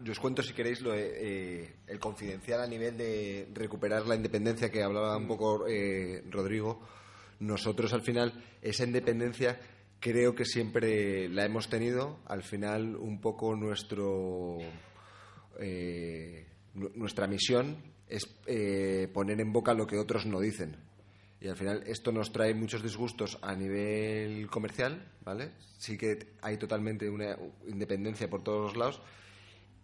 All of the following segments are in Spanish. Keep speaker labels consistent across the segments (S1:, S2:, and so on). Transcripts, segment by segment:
S1: yo os cuento si queréis lo eh, el confidencial a nivel de recuperar la independencia que hablaba un poco eh, Rodrigo. Nosotros al final esa independencia creo que siempre la hemos tenido. Al final un poco nuestro eh, nu- nuestra misión es eh, poner en boca lo que otros no dicen. Y al final esto nos trae muchos disgustos a nivel comercial, ¿vale? Sí que hay totalmente una independencia por todos los lados.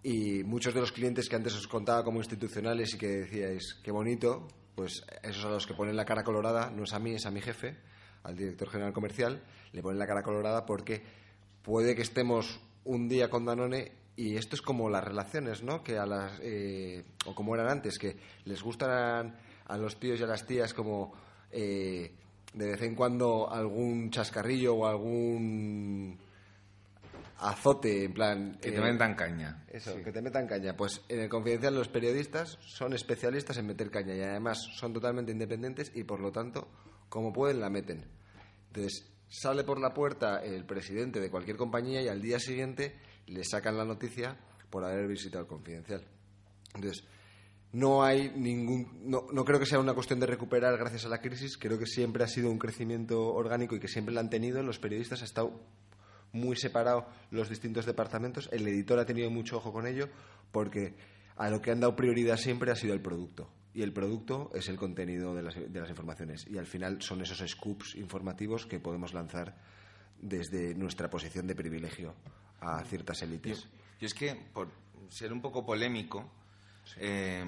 S1: Y muchos de los clientes que antes os contaba como institucionales y que decíais, qué bonito, pues esos a los que ponen la cara colorada, no es a mí, es a mi jefe, al director general comercial, le ponen la cara colorada porque puede que estemos un día con Danone y esto es como las relaciones, ¿no? Que a las, eh, o como eran antes, que les gustan a los tíos y a las tías como eh, de vez en cuando algún chascarrillo o algún azote, en plan...
S2: Que te
S1: eh,
S2: metan caña.
S1: eso, que te metan caña. Pues en el confidencial los periodistas son especialistas en meter caña y además son totalmente independientes y por lo tanto, como pueden, la meten. Entonces, sale por la puerta el presidente de cualquier compañía y al día siguiente le sacan la noticia por haber visitado el confidencial. Entonces, no hay ningún. No, no creo que sea una cuestión de recuperar gracias a la crisis. Creo que siempre ha sido un crecimiento orgánico y que siempre lo han tenido. Los periodistas han estado muy separados los distintos departamentos. El editor ha tenido mucho ojo con ello porque a lo que han dado prioridad siempre ha sido el producto. Y el producto es el contenido de las, de las informaciones. Y al final son esos scoops informativos que podemos lanzar desde nuestra posición de privilegio a ciertas élites.
S2: Yo es que, por ser un poco polémico, eh,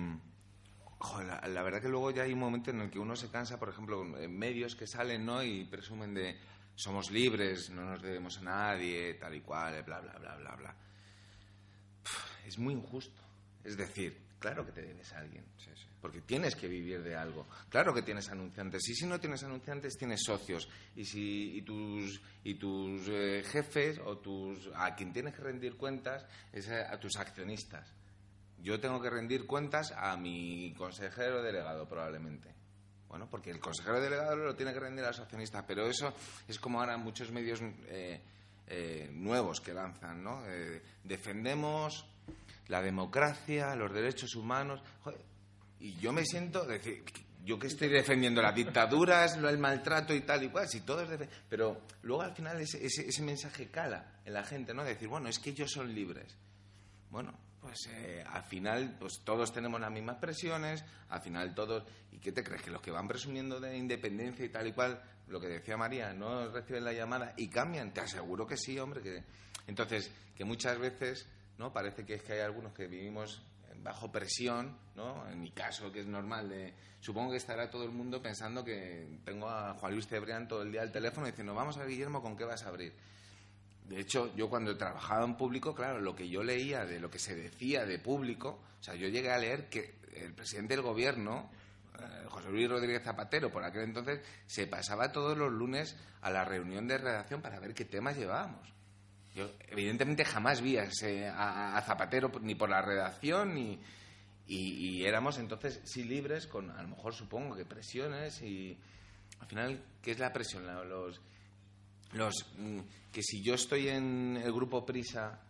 S2: jo, la, la verdad que luego ya hay un momento en el que uno se cansa, por ejemplo, en medios que salen ¿no? y presumen de somos libres, no nos debemos a nadie, tal y cual, bla, bla, bla, bla, bla. Es muy injusto. Es decir, claro que te debes a alguien, porque tienes que vivir de algo. Claro que tienes anunciantes. Y si no tienes anunciantes, tienes socios. Y si y tus y tus eh, jefes o tus a quien tienes que rendir cuentas es a, a tus accionistas. Yo tengo que rendir cuentas a mi consejero delegado probablemente. Bueno, porque el consejero delegado lo tiene que rendir a los accionistas, pero eso es como ahora muchos medios eh, eh, nuevos que lanzan, ¿no? Eh, defendemos la democracia, los derechos humanos. Y yo me siento, decir, yo que estoy defendiendo las dictaduras, el maltrato y tal y cual, si todo es defe- Pero luego al final ese, ese, ese mensaje cala en la gente, ¿no? De decir, bueno, es que ellos son libres. Bueno, pues eh, al final pues todos tenemos las mismas presiones, al final todos... ¿Y qué te crees? Que los que van presumiendo de independencia y tal y cual, lo que decía María, no reciben la llamada y cambian, te aseguro que sí, hombre. que Entonces, que muchas veces, ¿no? Parece que es que hay algunos que vivimos bajo presión, ¿no? En mi caso, que es normal, de, supongo que estará todo el mundo pensando que tengo a Juan Luis Cebrián todo el día al teléfono diciendo, vamos a Guillermo, ¿con qué vas a abrir? De hecho, yo cuando trabajaba en público, claro, lo que yo leía de lo que se decía de público, o sea, yo llegué a leer que el presidente del gobierno, eh, José Luis Rodríguez Zapatero, por aquel entonces, se pasaba todos los lunes a la reunión de redacción para ver qué temas llevábamos. Yo, evidentemente, jamás vi a, a- Zapatero ni por la redacción ni. Y, y éramos entonces sí libres con, a lo mejor supongo que presiones y. Al final, ¿qué es la presión? Los, los mm, que si yo estoy en el grupo Prisa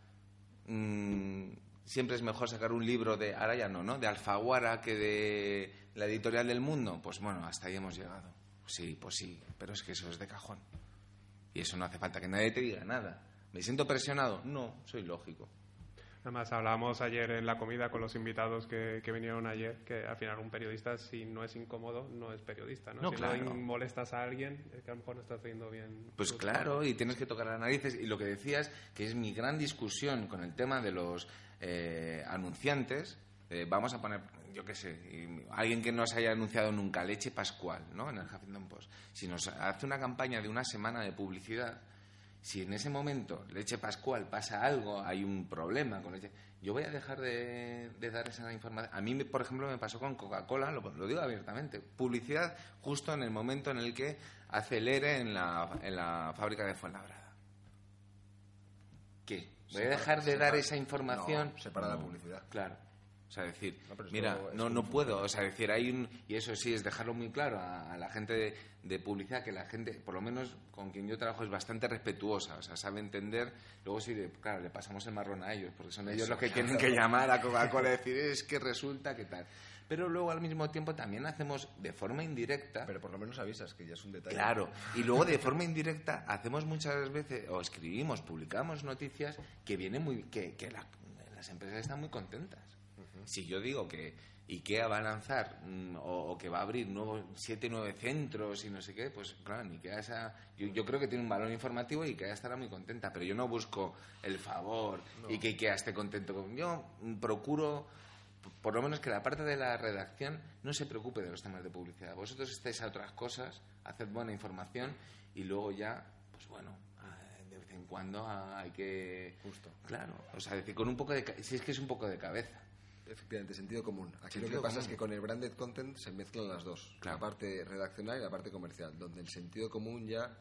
S2: mm, siempre es mejor sacar un libro de ahora ya no, ¿no? De Alfaguara que de la editorial del Mundo. Pues bueno, hasta ahí hemos llegado. Sí, pues sí, pero es que eso es de cajón. Y eso no hace falta que nadie te diga nada. ¿Me siento presionado? No, soy lógico.
S3: Además, hablábamos ayer en la comida con los invitados que, que vinieron ayer, que al final un periodista, si no es incómodo, no es periodista. ¿no?
S2: No,
S3: si
S2: claro.
S3: no molestas a alguien, es que a lo mejor no estás haciendo bien.
S2: Pues claro,
S3: trabajo.
S2: y tienes que tocar las narices. Y lo que decías, que es mi gran discusión con el tema de los eh, anunciantes, eh, vamos a poner, yo qué sé, y alguien que no se haya anunciado nunca, Leche Pascual, ¿no? En el Huffington Post. Si nos hace una campaña de una semana de publicidad, si en ese momento Leche Pascual pasa algo, hay un problema con leche, yo voy a dejar de, de dar esa información. A mí, por ejemplo, me pasó con Coca-Cola, lo, lo digo abiertamente, publicidad justo en el momento en el que hace el ERE en la, en la fábrica de Fuenlabrada. ¿Qué? ¿Voy a dejar de dar esa información?
S1: No, publicidad.
S2: Claro. O sea, decir,
S1: No,
S2: mira, no, no puedo. O sea, decir, hay un. Y eso sí, es dejarlo muy claro a, a la gente de, de publicidad, que la gente, por lo menos con quien yo trabajo, es bastante respetuosa. O sea, sabe entender. Luego sí, claro, le pasamos el marrón a ellos, porque son ellos
S1: Eso,
S2: los que
S1: claro.
S2: tienen que llamar a Coca-Cola y decir, es que resulta que tal. Pero luego al mismo tiempo también hacemos de forma indirecta.
S1: Pero por lo menos avisas, que ya es un detalle.
S2: Claro, y luego de forma indirecta hacemos muchas veces, o escribimos, publicamos noticias que vienen muy, que, que la- las empresas están muy contentas. Si yo digo que IKEA va a lanzar mm, o, o que va a abrir nuevos siete, nueve centros y no sé qué, pues claro, IKEA esa, yo, yo creo que tiene un valor informativo y IKEA estará muy contenta, pero yo no busco el favor y que IKEA esté contento con... Yo procuro por lo menos que la parte de la redacción no se preocupe de los temas de publicidad. Vosotros estáis a otras cosas, haced buena información y luego ya, pues bueno, de vez en cuando hay que...
S1: Justo.
S2: Claro, o sea, decir, con un poco de... Si es que es un poco de cabeza.
S1: Efectivamente, sentido común. Aquí lo
S2: Sentido
S1: que pasa
S2: común.
S1: es que con el branded content se mezclan las dos.
S2: Claro.
S1: La parte redaccional y la parte comercial. Donde el sentido común ya...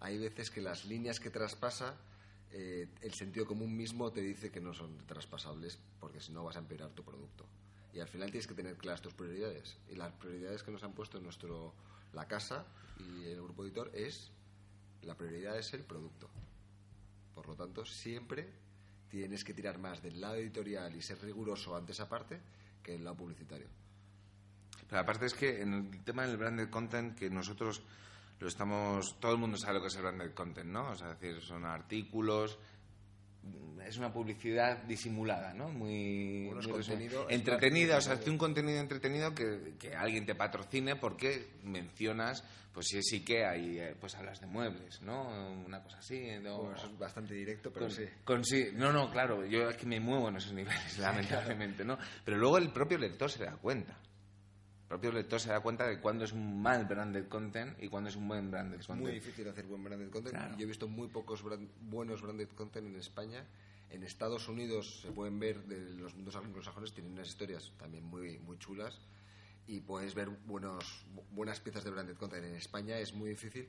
S1: Hay veces que las líneas que traspasa, eh, el sentido común mismo te dice que no son traspasables porque si no vas a empeorar tu producto. Y al final tienes que tener claras tus prioridades. Y las prioridades que nos han puesto en nuestro la casa y el grupo editor es la prioridad es el producto. Por lo tanto, siempre tienes que tirar más del lado editorial y ser riguroso ante esa parte que el lado publicitario.
S2: Pero aparte es que en el tema del branded content, que nosotros lo estamos... Todo el mundo sabe lo que es el branded content, ¿no? O sea, es decir, son artículos... Es una publicidad disimulada, ¿no? Muy,
S1: Bueno, contenido,
S2: entretenida, o sea, hace un contenido entretenido que, que alguien te patrocine porque mencionas, pues si es IKEA y pues hablas de muebles, ¿no? Una cosa así. ¿no?
S1: Bueno, eso es bastante directo, pero
S2: con,
S1: sí.
S2: con sí. No, no, claro, yo es que me muevo en esos niveles, lamentablemente, ¿no? Pero luego el propio lector se da cuenta. El propio lector se da cuenta de cuándo es un mal branded content y cuándo es un buen branded
S1: Es
S2: content.
S1: muy difícil hacer buen branded content.
S2: Claro.
S1: Yo he visto muy pocos brand- buenos branded content en España. En Estados Unidos se pueden ver de los mundos anglosajones, tienen unas historias también muy, muy chulas. Y puedes ver buenos, bu- buenas piezas de branded content. En España es muy difícil.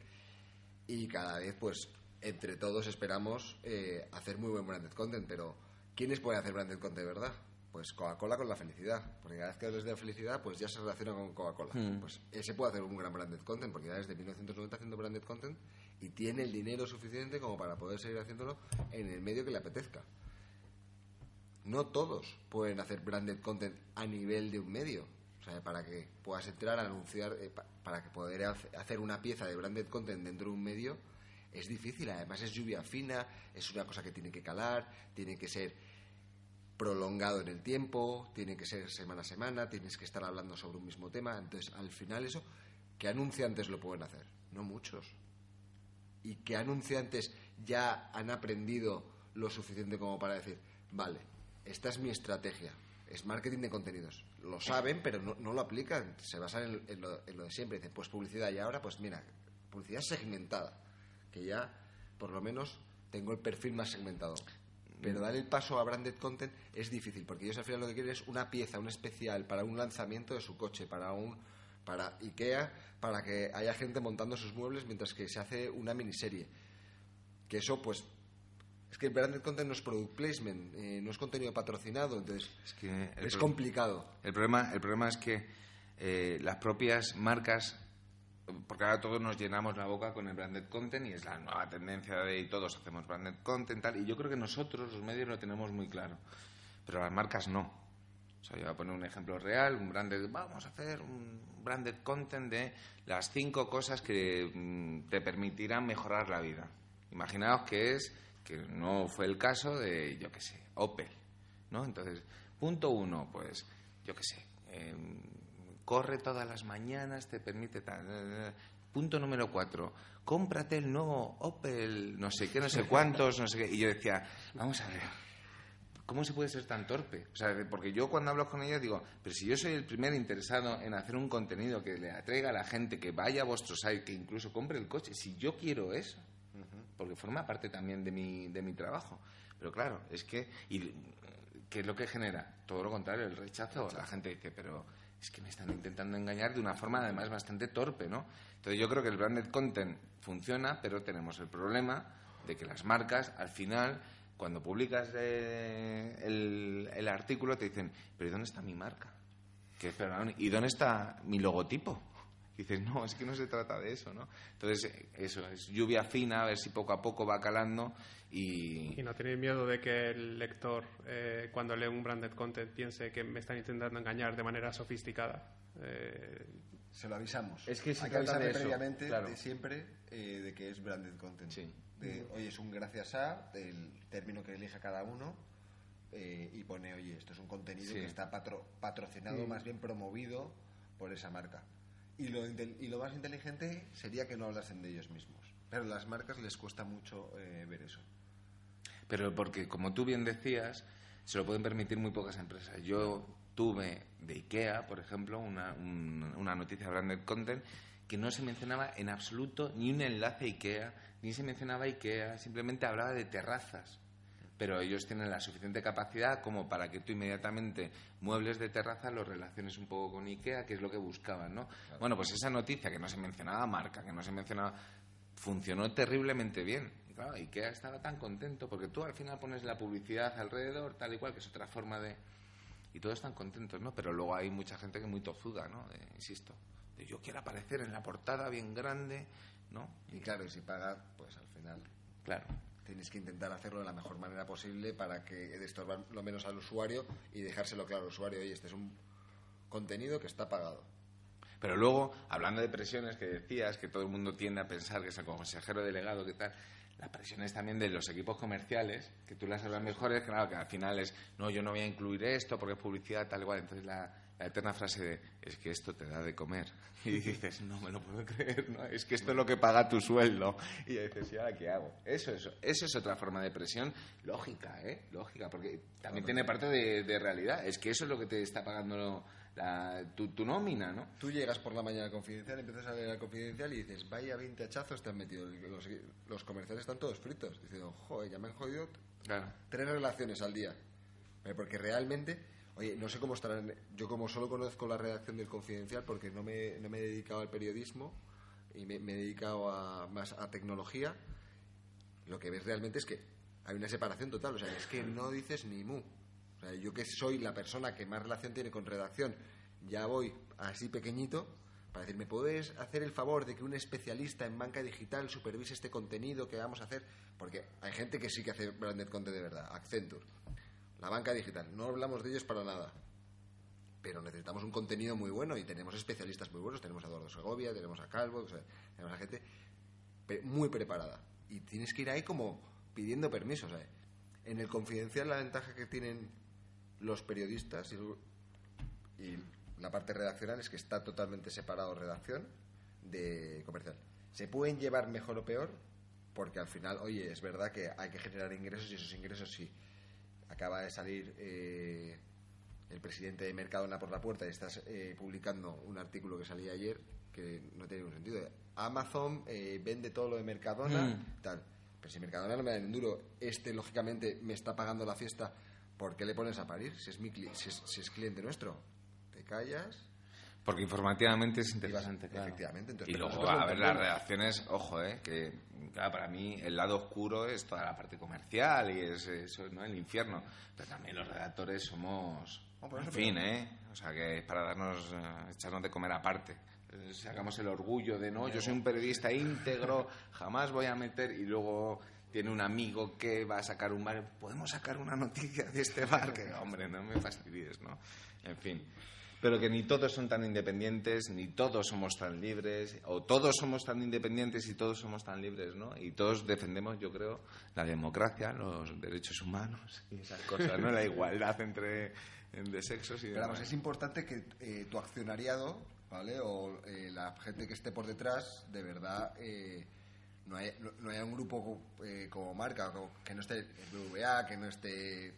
S1: Y cada vez, pues, entre todos esperamos eh, hacer muy buen branded content. Pero, ¿quiénes pueden hacer branded content, verdad? Pues Coca-Cola con la felicidad. Porque cada vez que hables de la felicidad, pues ya se relaciona con Coca-Cola.
S2: Hmm.
S1: Pues ese puede hacer un gran branded content, porque ya desde 1990 haciendo branded content y tiene el dinero suficiente como para poder seguir haciéndolo en el medio que le apetezca. No todos pueden hacer branded content a nivel de un medio. O sea, para que puedas entrar a anunciar, eh, pa- para que poder hace- hacer una pieza de branded content dentro de un medio, es difícil. Además es lluvia fina, es una cosa que tiene que calar, tiene que ser prolongado en el tiempo, tiene que ser semana a semana, tienes que estar hablando sobre un mismo tema. Entonces, al final eso, ¿qué anunciantes lo pueden hacer? No muchos. ¿Y qué anunciantes ya han aprendido lo suficiente como para decir, vale, esta es mi estrategia, es marketing de contenidos? Lo saben, pero no, no lo aplican, se basan en, en lo, en lo de siempre. Dicen, pues publicidad y ahora, pues mira, publicidad segmentada, que ya por lo menos tengo el perfil más segmentado. Pero dar el paso a branded content es difícil, porque ellos al final lo que quieren es una pieza, un especial para un lanzamiento de su coche, para un para IKEA, para que haya gente montando sus muebles mientras que se hace una miniserie. Que eso, pues, es que el branded content no es product placement, eh, no es contenido patrocinado, entonces
S2: Es que
S1: es complicado.
S2: El problema, el problema es que eh, las propias marcas, porque ahora todos nos llenamos la boca con el branded content y es la nueva tendencia de todos hacemos branded content tal, y yo creo que nosotros los medios lo tenemos muy claro, pero las marcas no. O sea, yo voy a poner un ejemplo real, un branded, vamos a hacer un branded content de las cinco cosas que mm, te permitirán mejorar la vida. Imaginaos que es, que no fue el caso de, yo qué sé, Opel, ¿no? Entonces, punto uno, pues, yo qué sé, em, corre todas las mañanas, te permite tal. Punto número cuatro, cómprate el nuevo Opel, no sé qué, no sé cuántos, no sé qué. Y yo decía, vamos a ver, ¿cómo se puede ser tan torpe? O sea, porque yo cuando hablo con ella digo, pero si yo soy el primer interesado en hacer un contenido que le atraiga a la gente, que vaya a vuestro site, que incluso compre el coche, si yo quiero eso, porque forma parte también de mi, de mi trabajo. Pero claro, es que, y, ¿qué es lo que genera? Todo lo contrario, el rechazo. La gente dice, pero es que me están intentando engañar de una forma además bastante torpe, ¿no? Entonces yo creo que el branded content funciona, pero tenemos el problema de que las marcas, al final, cuando publicas eh, el, artículo te dicen, pero ¿y dónde está mi marca? Que, perdón, ¿y dónde está mi logotipo? Dices, no, es que no se trata de eso, ¿no? Entonces, eso, es lluvia fina, a ver si poco a poco va calando y...
S3: Y no tenéis miedo de que el lector, eh, cuando lee un branded content, piense que me están intentando engañar de manera sofisticada. Eh,
S1: se lo avisamos.
S2: Es que
S1: Hay que avisar previamente de siempre eh, de que es branded content.
S2: Sí.
S1: De, oye, es un gracias a, del término que elija cada uno, y pone, oye, esto es un contenido que está patro, patrocinado, más bien promovido por esa marca. Y lo, y lo más inteligente sería que no hablasen de ellos mismos. Pero a las marcas les cuesta mucho eh, ver eso.
S2: Pero porque, como tú bien decías, se lo pueden permitir muy pocas empresas. Yo tuve de IKEA, por ejemplo, una, una noticia de branded content que no se mencionaba en absoluto ni un enlace a IKEA, ni se mencionaba IKEA, simplemente hablaba de terrazas pero ellos tienen la suficiente capacidad como para que tú inmediatamente muebles de terraza los relaciones un poco con IKEA, que es lo que buscaban, ¿no? Bueno, pues esa noticia que no se mencionaba marca, que no se mencionaba, funcionó terriblemente bien. Y claro, IKEA estaba tan contento porque tú al final pones la publicidad alrededor, tal y cual, que es otra forma de... Y todos están contentos, ¿no? Pero luego hay mucha gente que es muy tozuda, ¿no? insisto, de yo quiero aparecer en la portada bien grande, ¿no?
S1: Y claro, y si paga, pues al final...
S2: Claro
S1: tienes que intentar hacerlo de la mejor manera posible para que estorbar lo menos al usuario y dejárselo claro al usuario, oye, este es un contenido que está pagado.
S2: Pero luego, hablando de presiones que decías, que todo el mundo tiende a pensar que es el consejero delegado, que tal, las presiones también de los equipos comerciales, que tú las hablas mejores, claro, que al final es, no, yo no voy a incluir esto porque es publicidad, tal igual. Entonces la, la eterna frase de es que esto te da de comer. Y dices, no me lo puedo creer, ¿no? es que esto es lo que paga tu sueldo. Y dices, ¿y ahora qué hago? Eso, eso, eso es otra forma de presión lógica, ¿eh? Lógica, porque también tiene parte de, realidad. Es que eso es lo que te está pagando la, tu, tu, nómina, ¿no?
S1: Tú llegas por la mañana al confidencial, empiezas a leer al confidencial y dices, vaya 20 hachazos te han metido. Los, los comerciales están todos fritos. Diciendo, joder, ya me han jodido tres relaciones al día. Eh, porque realmente Oye, no sé cómo estarán. Yo, como solo conozco la redacción del Confidencial, porque no me, no me he dedicado al periodismo y me, he dedicado a, más a tecnología, lo que ves realmente es que hay una separación total. O sea, es que no dices ni mu. O sea, yo que soy la persona que más relación tiene con redacción, ya voy así pequeñito para decir, ¿me puedes hacer el favor de que un especialista en banca digital supervise este contenido que vamos a hacer? Porque hay gente que sí que hace branded content de verdad, Accenture la banca digital. No hablamos de ellos para nada. Pero necesitamos un contenido muy bueno y tenemos especialistas muy buenos. Tenemos a Eduardo Segovia, tenemos a Calvo, tenemos a gente muy preparada. Y tienes que ir ahí como pidiendo permiso. En el confidencial la ventaja que tienen los periodistas y, y la parte redaccional es que está totalmente separado redacción de comercial. Se pueden llevar mejor o peor porque al final, oye, es verdad que hay que generar ingresos y esos ingresos sí acaba de salir eh, el presidente de Mercadona por la puerta y estás eh, publicando un artículo que salía ayer que no tiene ningún sentido. Amazon eh, vende todo lo de Mercadona, mm. tal. Pero si Mercadona no me da un duro, este lógicamente me está pagando la fiesta, ¿por qué le pones a parir? Si es, mi, si es, si es cliente nuestro, te callas
S2: porque informativamente es interesante,
S1: Efectivamente.
S2: y luego, a ver, las reacciones, ojo, eh, que para mí el lado oscuro es toda la parte comercial y es eso, ¿no? El infierno. Pero también los redactores somos... en fin, ¿eh? O sea, que es para darnos, eh, echarnos de comer aparte. Eh, sacamos el orgullo de, no, yo soy un periodista íntegro, jamás voy a meter... Y luego tiene un amigo que va a sacar un bar, ¿podemos sacar una noticia de este bar? Que, hombre, no me fastidies, ¿no? En fin pero que ni todos son tan independientes, ni todos somos tan libres, o todos somos tan independientes y todos somos tan libres, ¿no? Y todos defendemos, yo creo, la democracia, los derechos humanos y esas cosas, ¿no? La igualdad entre de sexos y
S1: demás. es importante que eh, tu accionariado, ¿vale? O eh, la gente que esté por detrás, de verdad... Eh, no, haya, no, haya un grupo como marca, que no esté el BVA, que no esté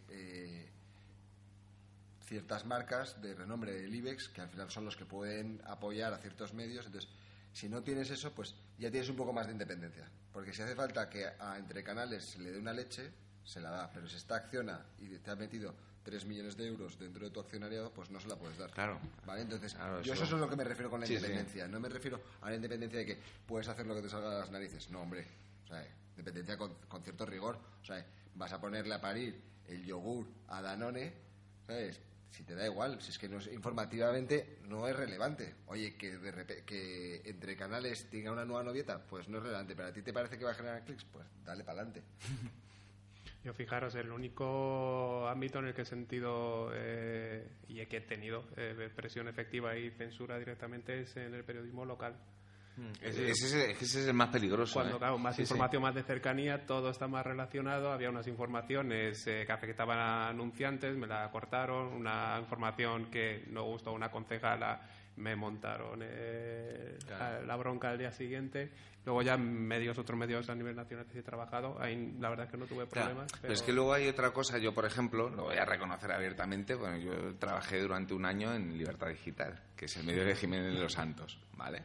S1: ciertas marcas de renombre del IBEX, que al final son los que pueden apoyar a ciertos medios. Entonces, si no tienes eso, pues ya tienes un poco más de independencia. Porque si hace falta que a entre canales se le dé una leche, se la da. Pero si está acciona y te ha metido 3 millones de euros dentro de tu accionariado, pues no se la puedes dar.
S2: Claro.
S1: ¿Vale? Entonces, yo eso es lo que me refiero con la independencia. No me refiero a la independencia de que puedes hacer lo que te salga de las narices. No, hombre. O sea, independencia con, con cierto rigor. O sea, vas a ponerle a parir el yogur a Danone ¿Sabes? Si te da igual, si es que no es- informativamente no es relevante. Oye, que, de que entre canales tenga una nueva novieta, pues no es relevante. Pero a ti te parece que va a generar clics, pues dale para adelante.
S3: Yo fijaros, el único ámbito en el que he sentido eh, y que he tenido eh, presión efectiva y censura directamente es en el periodismo local.
S2: Ese, ese es el- es que ese es el más peligroso.
S3: Cuando,
S2: ¿eh?
S3: claro, más
S2: Sí, sí.
S3: información más de cercanía, todo está más relacionado. Había unas informaciones eh, que afectaban a anunciantes, me la cortaron. Una información que no gustó a una concejala, me montaron eh,
S2: Claro.
S3: la bronca al día siguiente. Luego ya medios, otros medios a nivel nacional que sí he trabajado, ahí la verdad es que no tuve
S2: Claro,
S3: problemas.
S2: pero es que luego hay otra cosa. Yo, por ejemplo, lo voy a reconocer abiertamente. Bueno, yo trabajé durante un año en Libertad Digital, que es el medio de Jiménez de los Santos, ¿vale?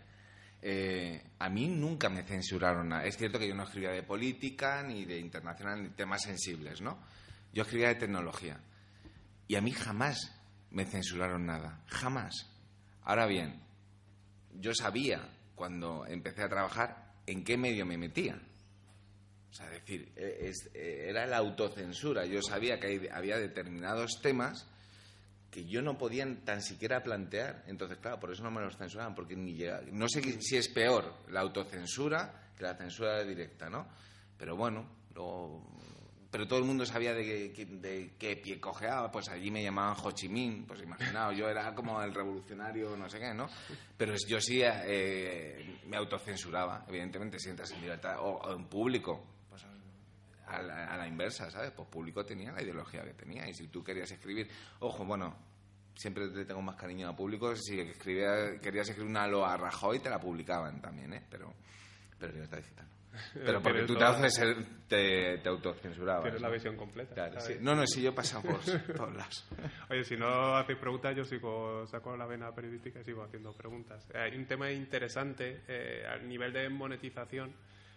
S2: Eh, a mí nunca me censuraron nada. Es cierto que yo no escribía de política, ni de internacional, ni temas sensibles, ¿no? Yo escribía de tecnología. Y a mí jamás me censuraron nada. Jamás. Ahora bien, yo sabía cuando empecé a trabajar en qué medio me metía. O sea, decir, es- eh, era la autocensura. Yo sabía que había determinados temas que yo no podía tan siquiera plantear. Entonces, claro, por eso no me los censuraban, porque ni llega- No sé si es peor la autocensura que la censura directa, ¿no? Pero bueno, Pero todo el mundo sabía de qué, de qué pie cojeaba, pues allí me llamaban Ho Chi Minh, pues imaginaos, yo era como el revolucionario, no sé qué, ¿no? Pero yo sí eh, me autocensuraba, evidentemente, si entras en libertad, o, o en público, a la, a la inversa, ¿sabes? Pues público tenía la ideología que tenía y si tú querías escribir, ojo, bueno, siempre te tengo más cariño a público, si escribía, querías escribir una loa a Rajoy te la publicaban también, ¿eh? Pero, pero libertad digital. Pero porque tú te, haces el- te, te autocensurabas.
S3: Tienes la
S2: ¿no?
S3: visión completa.
S2: Claro,
S3: ¿sabes?
S2: sí. No, no, sí, yo he pasado por todos lados.
S3: Oye, si no hacéis preguntas, yo sigo, saco la vena periodística y sigo haciendo preguntas. Eh, Hay un tema interesante eh, al nivel de monetización.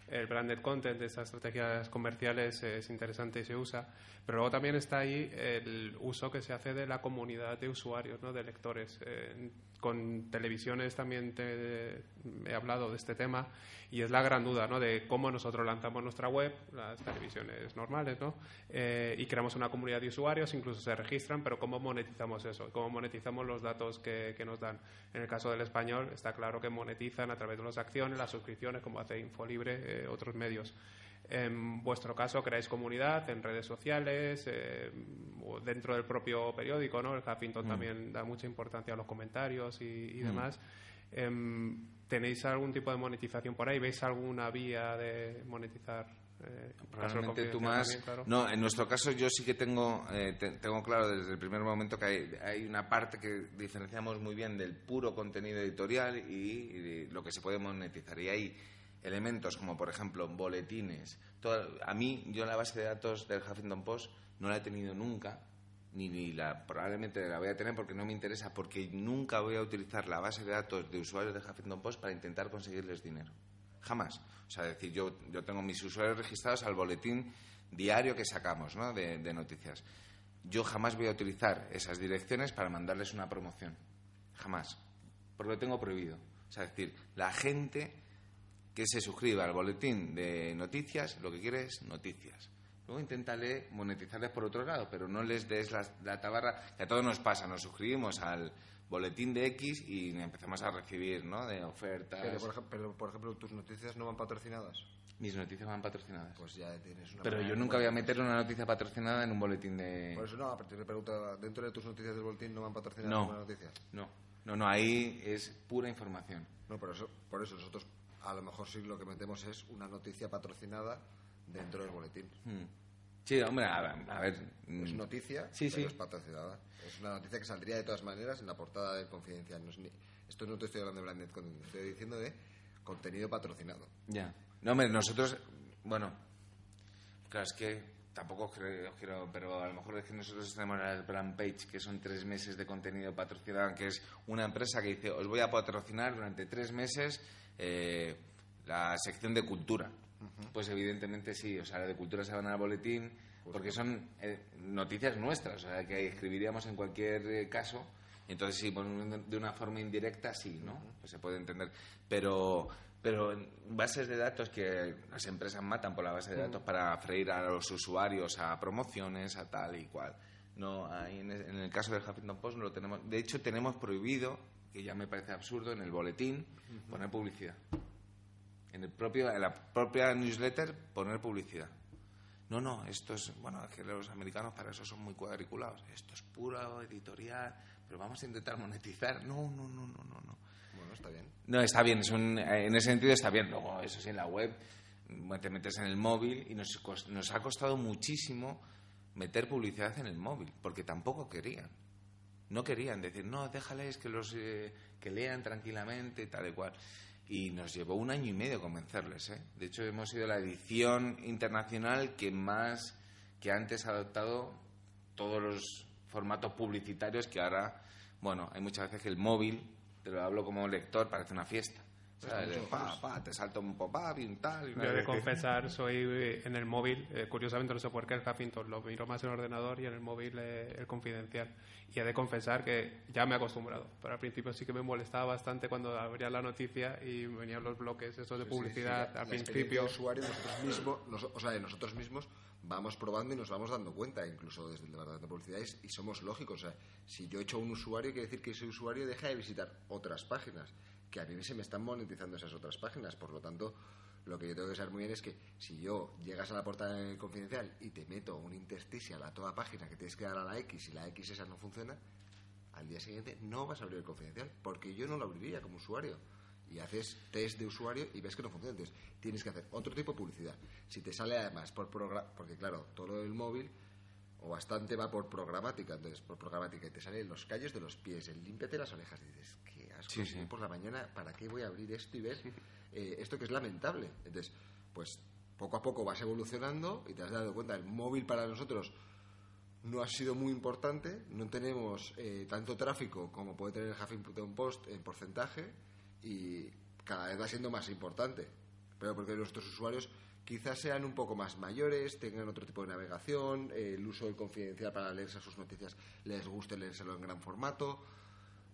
S3: El branded content de estas estrategias comerciales es interesante y se usa, pero luego también está ahí el uso que se hace de la comunidad de usuarios, ¿no? de lectores. Eh, con televisiones también te- he hablado de este tema y es la gran duda ¿no? de cómo nosotros lanzamos nuestra web, las televisiones normales, ¿no? Eh, y creamos una comunidad de usuarios, incluso se registran, pero cómo monetizamos eso, cómo monetizamos los datos que, nos dan. En el caso del español está claro que monetizan a través de las acciones, las suscripciones, como hace Infolibre, eh, otros medios. En vuestro caso, creáis comunidad en redes sociales, eh, o dentro del propio periódico, ¿no? El Huffington también da mucha importancia a los comentarios y, y demás. Em, ¿Tenéis algún tipo de monetización por ahí? ¿Veis alguna vía de monetizar? eh,
S2: Probablemente tú más.
S3: también, claro?
S2: No, en nuestro caso yo sí que tengo, eh, te- tengo claro desde el primer momento que hay, hay una parte que diferenciamos muy bien del puro contenido editorial y, y lo que se puede monetizar. Y hay elementos como, por ejemplo, boletines. A mí, yo la base de datos del Huffington Post no la he tenido nunca, ni, ni la probablemente la voy a tener porque no me interesa, porque nunca voy a utilizar la base de datos de usuarios de Huffington Post para intentar conseguirles dinero. Jamás. O sea, decir, yo, yo tengo mis usuarios registrados al boletín diario que sacamos ¿no? de, de noticias. Yo jamás voy a utilizar esas direcciones para mandarles una promoción. Jamás. Porque lo tengo prohibido. O sea, es decir, la gente que se suscriba al boletín de noticias, lo que quiere es noticias. Luego inténtale monetizarles por otro lado, pero no les des la, la tabarra, que a todos nos pasa, nos suscribimos al boletín de X y empezamos a recibir, ¿no?, de ofertas.
S1: Pero por, ej- pero, por ejemplo, tus noticias no van patrocinadas.
S2: Mis noticias van patrocinadas.
S1: Pues ya tienes una.
S2: pero yo nunca voy a meter una noticia patrocinada en un boletín de...
S1: Por eso no, a partir de pregunta, dentro de tus noticias del boletín no van patrocinadas
S2: No.
S1: ninguna noticia.
S2: No, no, no, ahí es pura información.
S1: No, por eso, por eso nosotros a lo mejor sí lo que metemos es una noticia patrocinada dentro del boletín.
S2: Hmm. Sí, hombre, a, a ver... mm,
S1: Es noticia,
S2: Sí,
S1: pero
S2: sí.
S1: es patrocinada. Es una noticia que saldría de todas maneras en la portada del Confidencial. No es ni- esto no te estoy hablando de branded content, te estoy diciendo de contenido patrocinado.
S2: Ya. No, hombre, nosotros, bueno, claro, es que tampoco creo, quiero, pero a lo mejor es que nosotros tenemos la brand page, que son tres meses de contenido patrocinado, que es una empresa que dice, os voy a patrocinar durante tres meses eh, la sección de cultura. Pues evidentemente sí, o sea, la de cultura se van al boletín, porque son eh, noticias nuestras, o sea, que escribiríamos en cualquier eh, caso. Entonces, sí, pues, de una forma indirecta, sí, ¿no? Pues se puede entender. Pero, pero en bases de datos que las empresas matan por la base de datos para freír a los usuarios a promociones, a tal y cual. No, ahí en, el, en el caso del Huffington Post no lo tenemos. De hecho, tenemos prohibido, que ya me parece absurdo, en el boletín poner publicidad. En, el propio, en la propia newsletter poner publicidad. No, no, esto es, bueno, es que los americanos para eso son muy cuadriculados. Esto es puro editorial, pero vamos a intentar monetizar. No, no, no, no, no. no.
S1: Bueno, está bien.
S2: No, está bien, eh, en ese sentido está bien. Luego, eso sí, en la web te metes en el móvil y nos ha costado muchísimo meter publicidad en el móvil, porque tampoco querían. No querían decir, no, déjales que los eh, que lean tranquilamente, tal y cual. Y nos llevó un año y medio convencerles. ¿eh? De hecho, hemos sido la edición internacional que más, que antes ha adoptado todos los formatos publicitarios que ahora, bueno, hay muchas veces que el móvil, te lo hablo como lector, parece una fiesta. Te salta un pop-up y un tal. y
S3: Yo he de confesar, soy eh, en el móvil, eh, curiosamente no sé por qué el Huffington lo miro más en el ordenador y en el móvil eh, el confidencial. Y he de confesar que ya me he acostumbrado, pero al principio sí que me molestaba bastante cuando abría la noticia y venían los bloques esos de publicidad
S1: La-
S3: al
S1: la experiencia
S3: principio.
S1: de usuario nosotros mismos, nos- o sea, de nosotros mismos vamos probando y nos vamos dando cuenta, incluso desde el departamento de publicidad, y, y somos lógicos. O sea, si yo he hecho un usuario, quiere decir que ese usuario deja de visitar otras páginas, que a mí se me están monetizando esas otras páginas. Por lo tanto, lo que yo tengo que saber muy bien es que si yo llegas a la portada del confidencial y te meto un intersticial a toda página que tienes que dar a la X y la X esa no funciona, al día siguiente no vas a abrir el confidencial, porque yo no lo abriría como usuario. Y haces test de usuario y ves que no funciona. Entonces, tienes que hacer otro tipo de publicidad. Si te sale además por programa, porque claro, todo lo del móvil o bastante va por programática, entonces por programática y te salen los callos de los pies, el límpiate las orejas y dices, qué asco,
S2: Sí, sí.
S1: por la mañana, ¿para qué voy a abrir esto y ver eh, esto que es lamentable? Entonces, pues poco a poco vas evolucionando y te has dado cuenta, el móvil para nosotros no ha sido muy importante, no tenemos eh, tanto tráfico como puede tener el Huffington Post en porcentaje y cada vez va siendo más importante. Pero porque nuestros usuarios quizás sean un poco más mayores, tengan otro tipo de navegación, eh, el uso del confidencial para leerse sus noticias les guste leérselo en gran formato.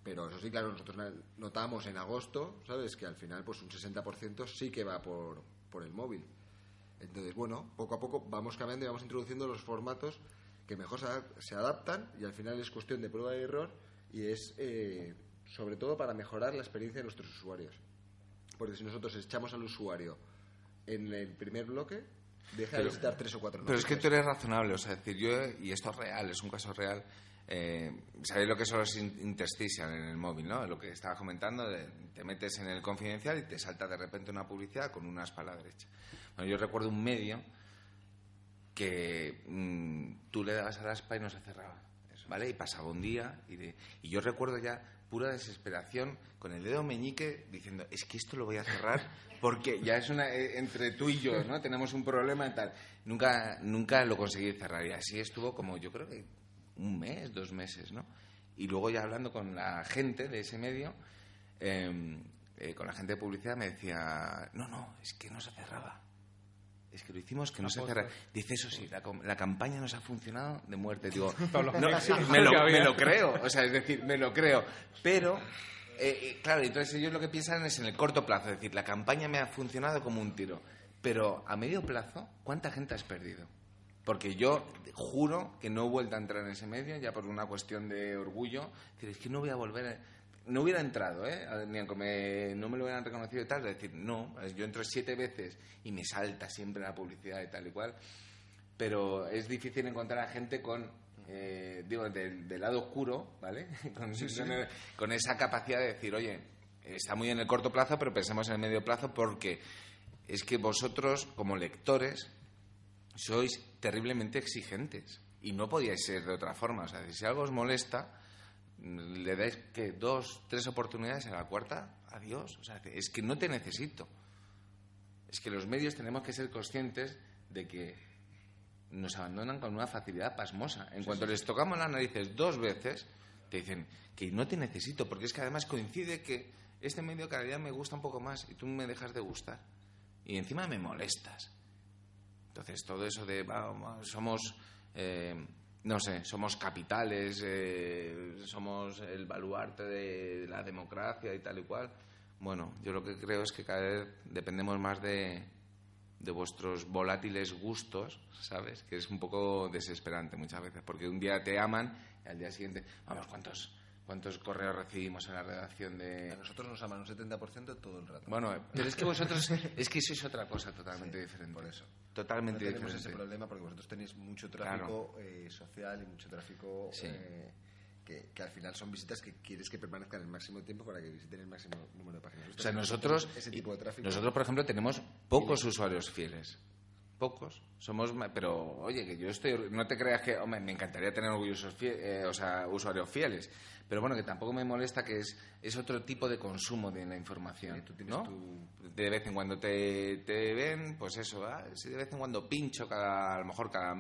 S1: Pero eso sí, claro, nosotros notamos en agosto, ¿sabes? Que al final pues un 60% sí que va por, por el móvil. Entonces, bueno, poco a poco vamos cambiando y vamos introduciendo los formatos que mejor se, adap- se adaptan y al final es cuestión de prueba y error y es eh, sobre todo para mejorar la experiencia de nuestros usuarios. Porque si nosotros echamos al usuario en el primer bloque, deja de visitar tres o cuatro
S2: Pero es que tú eres razonable, o sea, decir, yo, y esto es real, es un caso real. Eh, ¿Sabéis lo que son los in- interstitial en el móvil, no? Lo que estabas comentando, te metes en el confidencial y te salta de repente una publicidad con una espalda derecha. Bueno, yo recuerdo un medio que mm, tú le dabas a la aspa y no se cerraba, ¿vale? Y pasaba un día y, de- y yo recuerdo ya pura desesperación con el dedo meñique diciendo, es que esto lo voy a cerrar porque ya es una eh, entre tú y yo, ¿no? Tenemos un problema y tal. Nunca, nunca lo conseguí cerrar y así estuvo como yo creo que un mes, dos meses, ¿no? Y luego ya hablando con la gente de ese medio, eh, eh, con la gente de publicidad me decía, no, no, es que no se cerraba. Es que lo hicimos que no se cerraba. Dice, eso sí, la, campaña nos ha funcionado de muerte. Digo, no, me, lo, me lo creo, o sea, es decir, me lo creo. Pero, eh, eh, claro, entonces ellos lo que piensan es en el corto plazo, es decir, la campaña me ha funcionado como un tiro. Pero a medio plazo, ¿cuánta gente has perdido? Porque yo juro que no he vuelto a entrar en ese medio, ya por una cuestión de orgullo. Es decir, es que no voy a volver. a- No hubiera entrado, ¿eh? Ni aunque me- no me lo hubieran reconocido y tal. Es decir, no, yo entro siete veces y me salta siempre la publicidad y tal y cual. Pero es difícil encontrar a gente con. eh, digo, del, del lado oscuro, ¿vale? Con esa capacidad de decir, oye, está muy en el corto plazo, pero pensemos en el medio plazo porque es que vosotros, como lectores, sois terriblemente exigentes y no podíais ser de otra forma. O sea, si algo os molesta, le dais que dos, tres oportunidades a la cuarta, adiós. O sea, es que no te necesito. Es que los medios tenemos que ser conscientes de que nos abandonan con una facilidad pasmosa. En cuanto les tocamos las narices dos veces, te dicen que no te necesito, porque es que además coincide que este medio cada día me gusta un poco más y tú me dejas de gustar. Y encima me molestas. Entonces, todo eso de vamos, somos, eh, no sé, somos capitales, eh, somos el baluarte de la democracia y tal y cual. Bueno, yo lo que creo es que cada vez dependemos más de, de vuestros volátiles gustos, ¿sabes? Que es un poco desesperante muchas veces, porque un día te aman y al día siguiente, vamos, ¿cuántos, cuántos correos recibimos en la redacción de...?
S1: A nosotros nos aman un 70% todo el rato.
S2: Bueno, pero es que vosotros, es que sois otra cosa totalmente diferente.
S1: por eso.
S2: Totalmente
S1: no tenemos
S2: diferente.
S1: ese problema porque vosotros tenéis mucho tráfico eh, social y mucho tráfico
S2: Sí.
S1: eh, que, que al final son visitas que quieres que permanezcan el máximo tiempo para que visiten el máximo número de páginas.
S2: O sea,
S1: no
S2: nosotros,
S1: ese tipo de tráfico.
S2: nosotros, por ejemplo, tenemos pocos usuarios fieles. Pocos. Somos, pero oye, que yo estoy, no te creas que, hombre, me encantaría tener orgullosos fie- eh, o sea, usuarios fieles, pero bueno, que tampoco me molesta que es, es otro tipo de consumo de la información,
S1: Sí, tú tienes
S2: ¿no?
S1: tu-
S2: De vez en cuando te, te ven, pues eso, ah, si de vez en cuando pincho cada, a lo mejor cada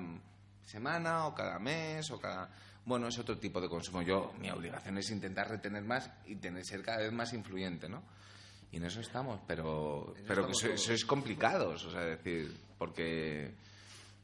S2: semana o cada mes o cada bueno es otro tipo de consumo yo mi obligación es intentar retener más y tener ser cada vez más influyente no y en eso estamos pero
S1: eso
S2: pero que
S1: estamos
S2: sois,
S1: todos.
S2: sois complicados o sea decir porque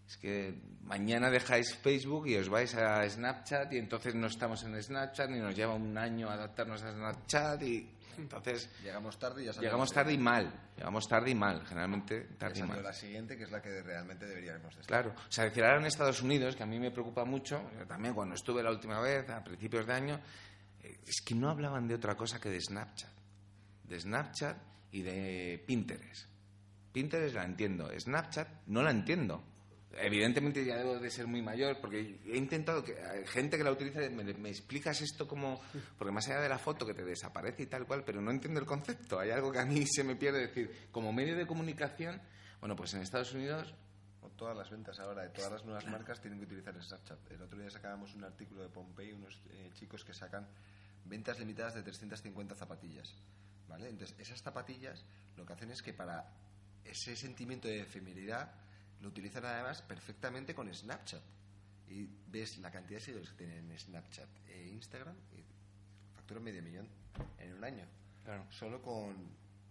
S2: es que mañana dejáis Facebook y os vais a Snapchat y entonces no estamos en Snapchat y nos lleva un año adaptarnos a Snapchat y entonces
S1: Llegamos tarde y ya
S2: llegamos tarde y mal llegamos tarde y mal generalmente tarde y mal
S1: la siguiente, que es la que realmente deberíamos de estar.
S2: Claro, o sea, decir ahora en Estados Unidos, que a mí me preocupa mucho, también cuando estuve la última vez, a principios de año, eh, es que no hablaban de otra cosa que de Snapchat. De Snapchat y de Pinterest. Pinterest la entiendo, Snapchat no la entiendo. Evidentemente ya debo de ser muy mayor, porque he intentado que hay gente que la utiliza, me, me explicas esto como, porque más allá de la foto que te desaparece y tal cual, pero no entiendo el concepto. Hay algo que a mí se me pierde decir, como medio de comunicación, bueno, pues en Estados Unidos
S1: todas las ventas ahora de todas las nuevas marcas tienen que utilizar Snapchat. El otro día sacábamos un artículo de Pompey, unos eh, chicos que sacan ventas limitadas de 350 zapatillas. ¿Vale? Entonces, esas zapatillas lo que hacen es que para ese sentimiento de efemeridad lo utilizan además perfectamente con Snapchat. Y ves la cantidad de seguidores que tienen en Snapchat e Instagram y facturan medio millón en un año.
S2: Claro.
S1: Solo con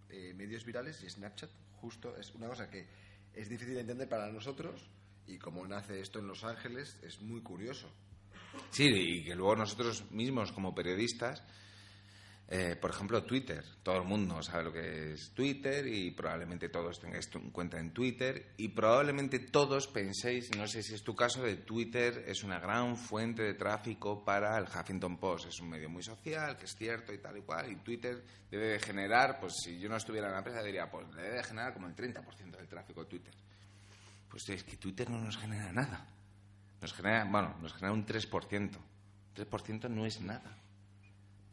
S1: eh, medios virales y Snapchat, justo es una cosa que es difícil de entender para nosotros y como nace esto en Los Ángeles es muy curioso.
S2: Sí, y que luego nosotros mismos como periodistas, eh, por ejemplo, Twitter, todo el mundo sabe lo que es Twitter y probablemente todos tengáis tu cuenta en Twitter y probablemente todos penséis, no sé si es tu caso, de Twitter es una gran fuente de tráfico para el Huffington Post, es un medio muy social, que es cierto y tal y cual, y Twitter debe de generar, pues si yo no estuviera en la empresa diría, pues debe de generar como el 30% del tráfico de Twitter. Pues es que Twitter no nos genera nada. Nos genera, bueno, nos genera un 3%. 3% no es nada.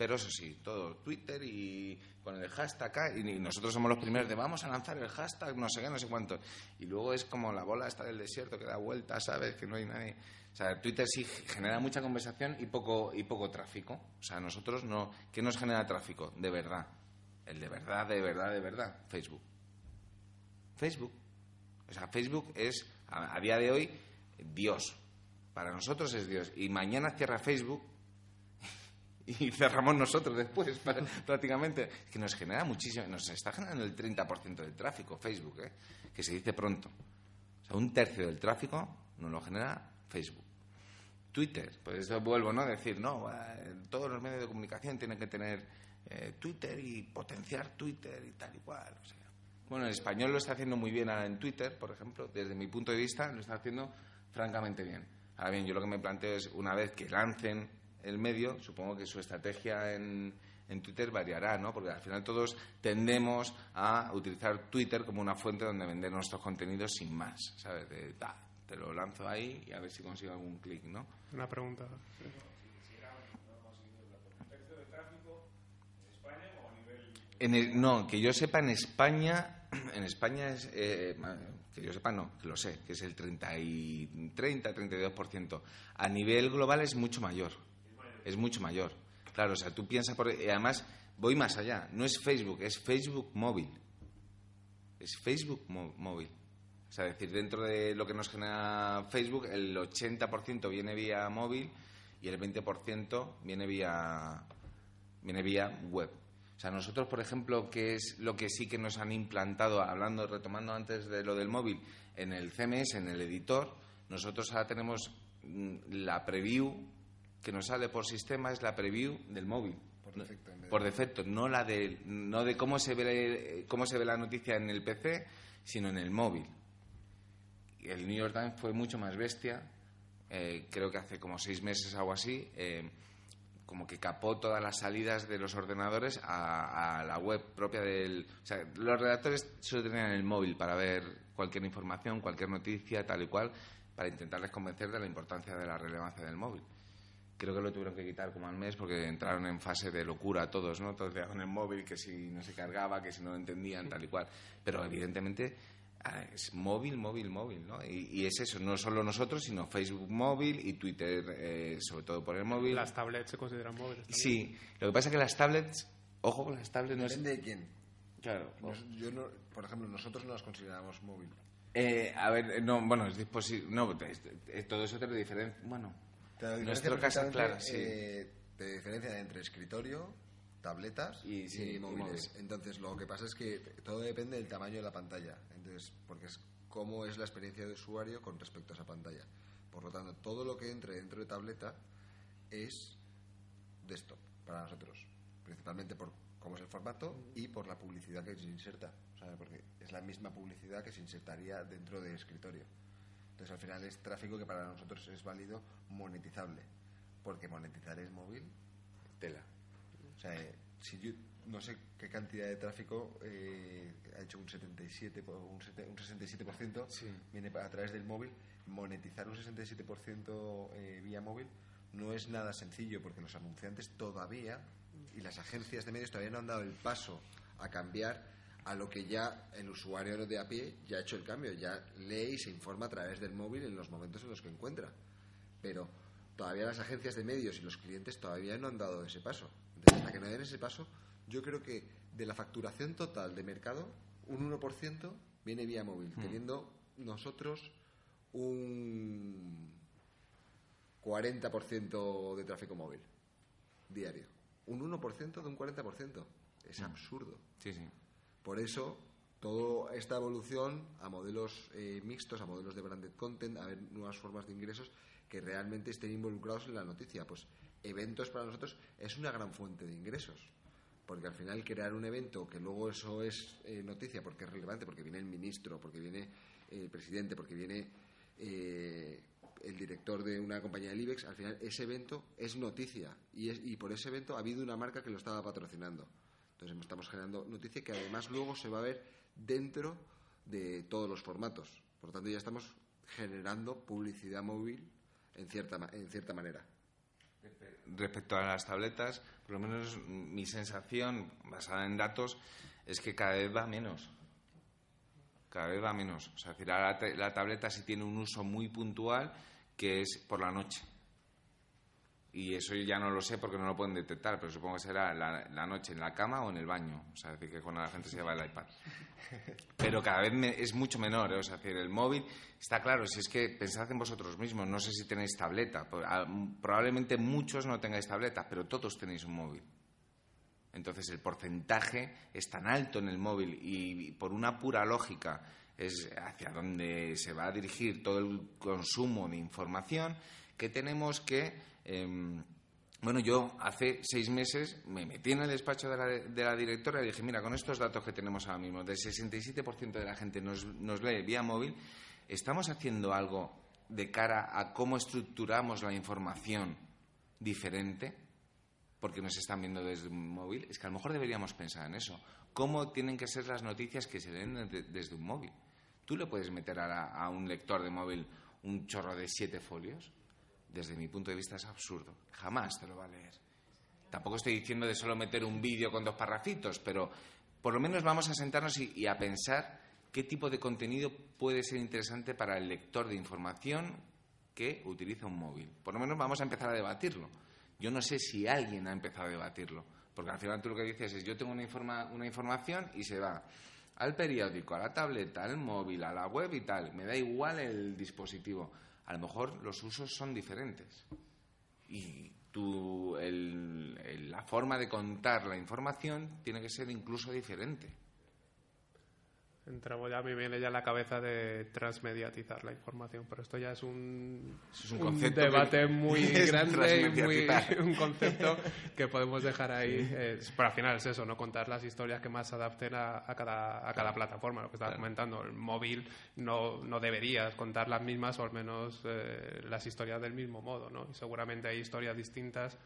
S2: Pero eso sí, todo Twitter y con el hashtag acá, y nosotros somos los primeros de vamos a lanzar el hashtag, no sé qué, no sé cuánto. Y luego es como la bola está del desierto que da vuelta, ¿sabes? Que no hay nadie. O sea, Twitter sí genera mucha conversación y poco, y poco tráfico. O sea, nosotros no. ¿Qué nos genera tráfico? De verdad. El de verdad, de verdad, de verdad. Facebook. Facebook. O sea, Facebook es, a día de hoy, Dios. Para nosotros es Dios. Y mañana cierra Facebook y cerramos nosotros después, prácticamente. Que nos genera muchísimo. Nos está generando el 30% del tráfico, Facebook, ¿eh? que se dice pronto. O sea, un tercio del tráfico nos lo genera Facebook. Twitter, pues eso vuelvo, ¿no? Decir, no, eh, todos los medios de comunicación tienen que tener eh, Twitter y potenciar Twitter y tal y cual. Bueno, el español lo está haciendo muy bien ahora en Twitter, por ejemplo, desde mi punto de vista lo está haciendo francamente bien. Ahora bien, yo lo que me planteo es, una vez que lancen el medio, supongo que su estrategia en, en Twitter variará, ¿no? Porque al final todos tendemos a utilizar Twitter como una fuente donde vender nuestros contenidos sin más, ¿sabes? De, "Ta, te lo lanzo ahí y a ver si consigo algún clic, ¿no?
S3: Una pregunta.
S2: En el- no, que yo sepa en España, en España es, eh, que yo sepa no, que lo sé, que es el 30 y 30, 32%. A nivel global es mucho mayor, es mucho mayor. Claro, o sea, tú piensas por, y además voy más allá, no es Facebook, es Facebook móvil, es Facebook móvil. O sea, decir, dentro de lo que nos genera Facebook, el 80% viene vía móvil y el 20% viene vía viene vía web. O sea, nosotros, por ejemplo, que es lo que sí que nos han implantado, hablando, retomando antes de lo del móvil, en el CMS, en el editor, nosotros ahora tenemos mm, la preview que nos sale por sistema, es la preview del móvil.
S1: Por defecto, en vez de-
S2: Por defecto, no la de, no de cómo se ve cómo se ve la noticia en el PC, sino en el móvil. el New York Times fue mucho más bestia. Eh, creo que hace como seis meses, algo así. Eh, como que capó todas las salidas de los ordenadores a, la web propia del... O sea, los redactores solo tenían el móvil para ver cualquier información, cualquier noticia, tal y cual, para intentarles convencer de la importancia de la relevancia del móvil. Creo que lo tuvieron que quitar como al mes porque entraron en fase de locura todos, ¿no? Todos con el móvil, que si no se cargaba, que si no lo entendían, tal y cual. Pero evidentemente es móvil, móvil, móvil, ¿no? Y, es eso, no solo nosotros, sino Facebook móvil y Twitter, eh, sobre todo por el móvil.
S3: ¿Las tablets se consideran móviles?
S2: Sí, lo que pasa es que las tablets, ojo con las tablets...
S1: No Depende de quién.
S2: Claro.
S1: yo no, por ejemplo, nosotros no las consideramos móvil.
S2: Eh, a ver, no, bueno, es dispositivo... No, todo eso te lo diferencia... Bueno,
S1: en nuestro caso, claro, sí. Eh, te diferencia entre escritorio tabletas y, móviles. Entonces, lo que pasa es que todo depende del tamaño de la pantalla. Entonces, porque es cómo es la experiencia de usuario con respecto a esa pantalla. Por lo tanto, todo lo que entre dentro de tableta es desktop para nosotros, principalmente por cómo es el formato y por la publicidad que se inserta, porque es la misma publicidad que se insertaría dentro de escritorio. Entonces, al final es tráfico que para nosotros es válido monetizable, porque monetizar es móvil, tela. O sea, si yo no sé qué cantidad de tráfico eh, ha hecho un 77 un, 67% viene a través del móvil. Monetizar un 67% eh, vía móvil no es nada sencillo porque los anunciantes todavía y las agencias de medios todavía no han dado el paso a cambiar a lo que ya el usuario de a pie ya ha hecho el cambio ya lee y se informa a través del móvil en los momentos en los que encuentra pero todavía las agencias de medios y los clientes todavía no han dado ese paso hasta que no den ese paso, yo creo que de la facturación total de mercado, un 1% viene vía móvil, hmm. teniendo nosotros un 40% de tráfico móvil diario. Un 1% de un 40%. Es hmm. absurdo.
S2: Sí, sí.
S1: Por eso, toda esta evolución a modelos eh, mixtos, a modelos de branded content, a ver nuevas formas de ingresos que realmente estén involucrados en la noticia. Pues eventos para nosotros es una gran fuente de ingresos. Porque al final crear un evento que luego eso es eh, noticia porque es relevante, porque viene el ministro, porque viene el presidente, porque viene eh, el director de una compañía del IBEX, al final ese evento es noticia y, y por ese evento ha habido una marca que lo estaba patrocinando. Entonces estamos generando noticia que además luego se va a ver dentro de todos los formatos. Por lo tanto ya estamos generando publicidad móvil en cierta, en cierta manera
S2: respecto a las tabletas, por lo menos mi sensación, basada en datos, es que cada vez va menos. Cada vez va menos. O sea, la, la tableta sí tiene un uso muy puntual que es por la noche y eso ya no lo sé porque no lo pueden detectar, pero supongo que será la, noche en la cama o en el baño, o sea, decir, que cuando la gente se lleva el iPad. Pero cada vez es mucho menor, ¿eh? o sea, decir, el móvil está claro, si es que pensad en vosotros mismos, no sé si tenéis tableta, probablemente muchos no tengáis tableta, pero todos tenéis un móvil. Entonces el porcentaje es tan alto en el móvil y por una pura lógica es hacia donde se va a dirigir todo el consumo de información que tenemos que Em, bueno, yo hace seis meses me metí en el despacho de la, directora y dije, mira, con estos datos que tenemos ahora mismo, del 67% de la gente nos, lee vía móvil, ¿estamos haciendo algo de cara a cómo estructuramos la información diferente? Porque nos están viendo desde un móvil. Es que a lo mejor deberíamos pensar en eso. ¿Cómo tienen que ser las noticias que se leen desde un móvil? Tú le puedes meter a un lector de móvil un chorro de siete folios desde mi punto de vista es absurdo. Jamás te lo va a leer. Tampoco estoy diciendo de solo meter un vídeo con dos parrafitos, pero por lo menos vamos a sentarnos y, a pensar qué tipo de contenido puede ser interesante para el lector de información que utiliza un móvil. Por lo menos vamos a empezar a debatirlo. Yo no sé si alguien ha empezado a debatirlo, porque al final tú lo que dices es yo tengo una, una información y se va al periódico, a la tableta, al móvil, a la web y tal. Me da igual el dispositivo a lo mejor los usos son diferentes. Y la forma de contar la información tiene que ser incluso diferente.
S3: Entramos ya, me viene ya a la cabeza de transmediatizar la información, pero esto ya es un,
S2: Es un concepto
S3: debate muy grande y muy, un concepto que podemos dejar ahí. eh, pero al final es eso, ¿no? Contar las historias que más se adapten a, a cada, a cada plataforma, lo que estabas comentando. El móvil no, no deberías contar las mismas o al menos eh, las historias del mismo modo, ¿no? Y seguramente hay historias distintas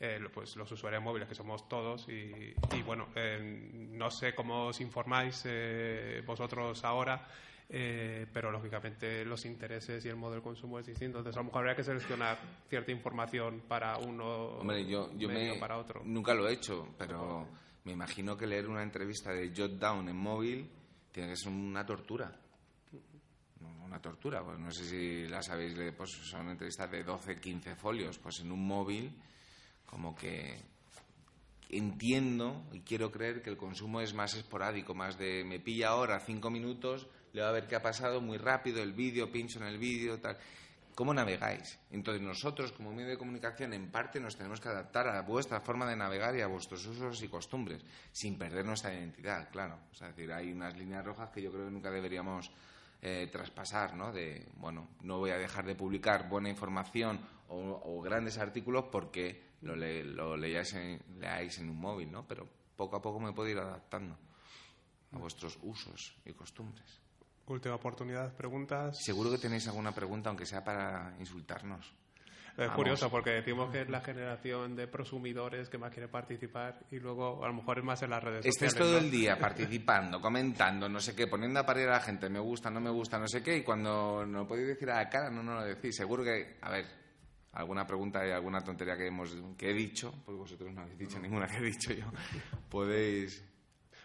S3: eh, pues los usuarios móviles que somos todos y, y, bueno eh, no sé cómo os informáis eh, vosotros ahora eh, pero lógicamente los intereses y el modo de consumo es distinto entonces a lo mejor habría que seleccionar cierta información para uno
S2: Hombre, yo, yo
S3: medio
S2: me,
S3: para otro
S2: nunca lo he hecho, pero me imagino que leer una entrevista de Jot Down en móvil tiene que ser una tortura. Una tortura, pues no sé si la sabéis, pues son entrevistas de 12, 15 folios, pues en un móvil como que entiendo y quiero creer que el consumo es más esporádico, más de me pilla ahora cinco minutos, le va a ver qué ha pasado muy rápido, el vídeo, pincho en el vídeo, tal. ¿Cómo navegáis? Entonces nosotros como medio de comunicación en parte nos tenemos que adaptar a vuestra forma de navegar y a vuestros usos y costumbres, sin perder nuestra identidad, claro. Es decir, hay unas líneas rojas que yo creo que nunca deberíamos eh, traspasar, ¿no? De, bueno, no voy a dejar de publicar buena información o grandes artículos porque lo, le- lo leáis, en, leáis en un móvil, ¿no? Pero poco a poco me puedo ir adaptando a vuestros usos y costumbres.
S3: última oportunidad preguntas
S2: Seguro que tenéis alguna pregunta, aunque sea para insultarnos.
S3: es
S2: Vamos.
S3: curioso porque decimos que es la generación de prosumidores que más quiere participar y luego a lo mejor es más en las redes
S2: Estés
S3: sociales
S2: todo
S3: ¿no?
S2: el día participando, comentando, no sé qué, poniendo a parir a la gente, me gusta, no me gusta, no sé qué, y cuando no lo podéis decir a la cara, no nos lo decís. Seguro que, a ver, alguna pregunta y alguna tontería que, hemos, que he dicho, porque vosotros no habéis dicho ninguna que he dicho yo, podéis...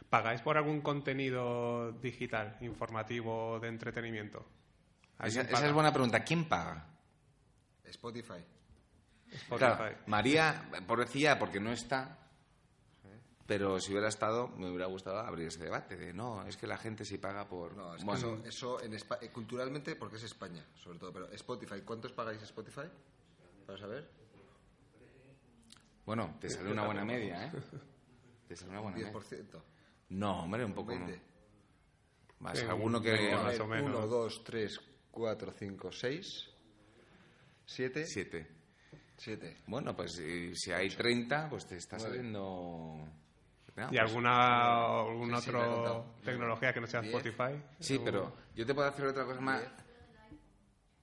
S3: ¿Pagáis por algún contenido digital, informativo, de entretenimiento?
S2: Esa, es buena pregunta. ¿Quién paga?
S1: Spotify.
S3: Spotify.
S2: Claro, María, pobrecilla, porque no está. Pero si hubiera estado, me hubiera gustado abrir ese debate de no, es que la gente sí paga por.
S1: No, es que eso, eso en culturalmente, porque es España, sobre todo. Pero Spotify, ¿cuántos pagáis Spotify? Para saber.
S2: bueno, te sale una buena media, ¿eh? Te sale una buena media.
S1: 10%.
S2: No, hombre, un poco. no.
S1: 20.
S2: Más
S3: Sí,
S2: alguno que.
S3: más o menos.
S1: 1, 2, 3, 4, 5, 6, 7,
S2: Siete.
S1: 7.
S2: Bueno, pues si, si hay 30, pues te está saliendo. No,
S3: ¿Y
S2: pues-
S3: alguna, alguna
S1: Sí, sí,
S3: otra
S1: contado.
S3: tecnología que no sea. Spotify?
S2: Sí,
S3: ¿O-
S2: pero yo te puedo hacer otra cosa más.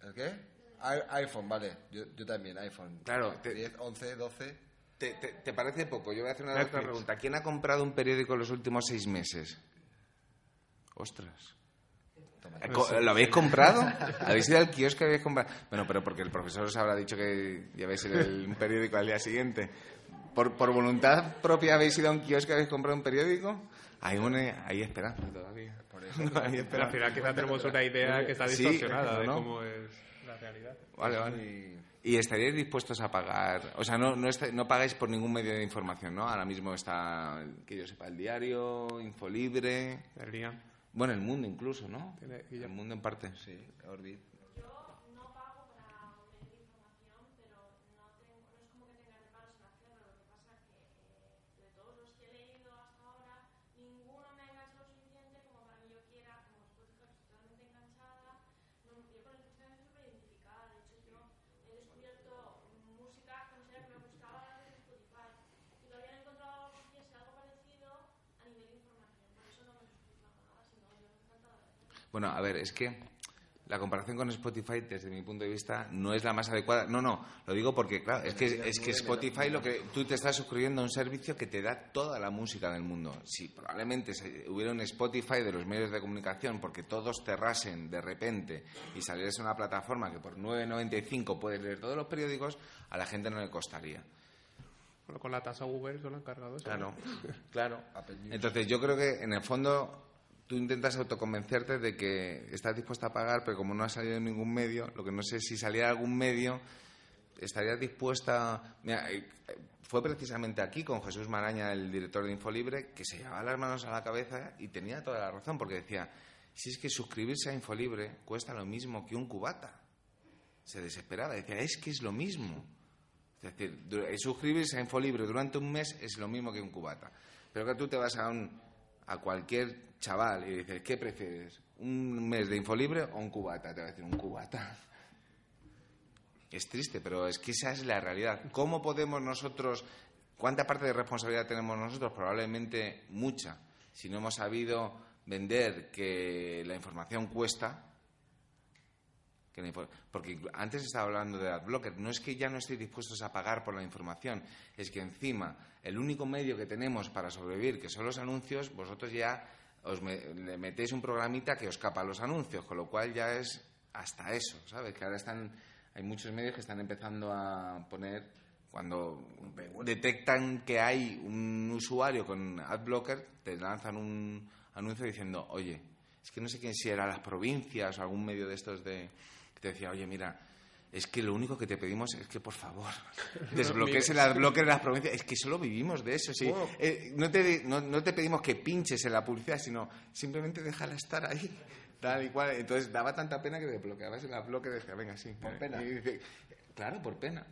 S1: ¿El qué? IPhone, vale. Yo, yo también, iPhone.
S2: Claro, te-
S1: 10, 11, 12.
S2: ¿Te, te, te parece poco? Yo voy a hacer una
S3: Netflix.
S2: otra pregunta. ¿Quién ha comprado un periódico en los últimos seis meses? Ostras. Eh, co- ¿Lo habéis comprado? ¿Habéis ido al kiosco y habéis comprado? Bueno, pero porque el profesor os habrá dicho que lleváis el, un periódico al día siguiente. ¿Por, ¿Por voluntad propia habéis ido a un kiosco y habéis comprado un periódico? Hay, una, hay esperanza todavía.
S1: Por eso.
S2: No, hay
S3: Pero al
S2: esperanza.
S3: final quizá tenemos una idea que está
S2: Sí,
S3: distorsionada de
S2: ¿no?
S3: cómo es la realidad.
S2: Vale, vale. ¿Y estaríais dispuestos a pagar? O sea, no, no, está- no pagáis por ningún medio de información, ¿no? Ahora mismo está, que yo sepa, el diario, Infolibre...
S3: El día.
S2: Bueno, el mundo incluso, ¿no? El mundo en parte.
S1: Sí, Orbit.
S4: Yo no pago para obtener información, pero no, tengo, no es como que tenga reparos en hacerlo. Lo que pasa es que eh, de todos los que he leído hasta ahora, ninguno me ha enganchado lo suficiente como para que yo quiera, como Spotify, estoy totalmente enganchada. No, yo con el Spotify me súper identificada. De hecho, yo he descubierto música que no sabía que me gustaba gracias a Spotify. Y todavía no he encontrado algo que hiciese algo parecido a nivel de información. Por eso no me lo estoy pagando nada, sino yo encantada de hacerlo.
S2: Bueno, a ver, es que la comparación con Spotify, desde mi punto de vista, no es la más adecuada. No, no, lo digo porque, claro, es que, es que Spotify lo que tú te estás suscribiendo a un servicio que te da toda la música del mundo. Si probablemente hubiera un Spotify de los medios de comunicación porque todos cerrasen de repente y saliese una plataforma que por 9.95 puedes leer todos los periódicos, a la gente no le costaría.
S3: Bueno, con la tasa Uber se lo han cargado eso.
S2: Claro, claro. Entonces yo creo que en el fondo tú intentas autoconvencerte de que estás dispuesta a pagar, pero como no ha salido en ningún medio, lo que no sé si saliera algún medio, estarías dispuesta... Mira, eh, fue precisamente aquí con Jesús Maraña, el director de Infolibre, que se llevaba las manos a la cabeza y tenía toda la razón, porque decía, si es que suscribirse a Infolibre cuesta lo mismo que un cubata. Se desesperaba, decía, es que es lo mismo. Es decir, eh, suscribirse a Infolibre durante un mes es lo mismo que un cubata. Pero que tú te vas a, un, a cualquier chaval y dices, ¿qué prefieres? ¿Un mes de infolibre o un cubata? Te va a decir, un cubata. Es triste, pero es que esa es la realidad. ¿Cómo podemos nosotros, cuánta parte de responsabilidad tenemos nosotros? Probablemente mucha. Si no hemos sabido vender que la información cuesta, porque antes estaba hablando de AdBlocker, no es que ya no estéis dispuestos a pagar por la información, es que encima el único medio que tenemos para sobrevivir, que son los anuncios, vosotros ya os me- le metéis un programita que os capa los anuncios, con lo cual ya es hasta eso, ¿sabes? Que ahora están, hay muchos medios que están empezando a poner, cuando detectan que hay un usuario con AdBlocker, te lanzan un anuncio diciendo, oye, es que no sé quién si era las provincias o algún medio de estos de que te decía, oye, mira, es que lo único que te pedimos es que, por favor, desbloquees el adblocker de las provincias. Es que solo vivimos de eso. Sí. Eh, no, te, no, no te pedimos que pinches en la publicidad, sino simplemente déjala estar ahí. Tal y cual. Entonces daba tanta pena que desbloqueabas el adblocker y decía, venga, sí.
S1: Por pena.
S2: Y dice, claro, por pena.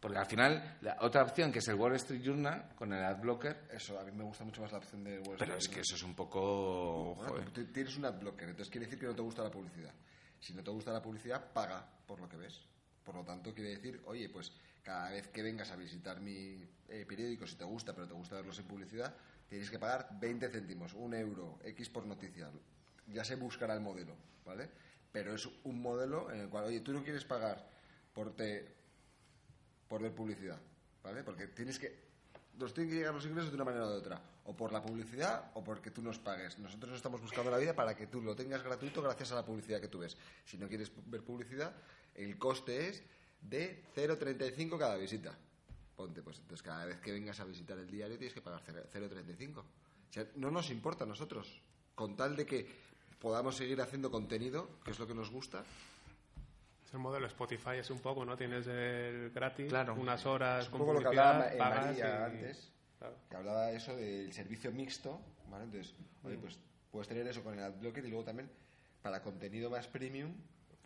S2: Porque al final, la otra opción, que es el Wall Street Journal, con el adblocker,
S1: Eso, a mí me gusta mucho más la opción de Wall
S2: pero
S1: Street
S2: es que eso es un poco... Joder.
S1: tienes un adblocker, entonces quiere decir que no te gusta la publicidad. Si no te gusta la publicidad, paga por lo que ves. Por lo tanto, quiere decir, oye, pues cada vez que vengas a visitar mi eh, periódico, si te gusta, pero te gusta verlo sin publicidad, tienes que pagar 20 céntimos, un euro, X por noticia. Ya se buscará el modelo, ¿vale? Pero es un modelo en el cual, oye, tú no quieres pagar por, te, por ver publicidad, ¿vale? Porque tienes que nos tienen que llegar los ingresos de una manera o de otra. O por la publicidad o porque tú nos pagues. Nosotros estamos buscando la vida para que tú lo tengas gratuito gracias a la publicidad que tú ves. Si no quieres ver publicidad, el coste es de 0,35 cada visita. Ponte, pues entonces cada vez que vengas a visitar el diario tienes que pagar 0,35. O sea, no nos importa a nosotros. Con tal de que podamos seguir haciendo contenido, que es lo que nos gusta,
S3: Es el modelo Spotify, es un poco, ¿no? Tienes el gratis,
S2: Claro.
S3: unas horas
S1: Es un
S3: con
S1: poco lo que hablaba María
S3: y-
S1: antes,
S3: Claro.
S1: que hablaba eso del servicio mixto, ¿vale? Entonces, oye, pues puedes tener eso con el adblocker y luego también para contenido más premium,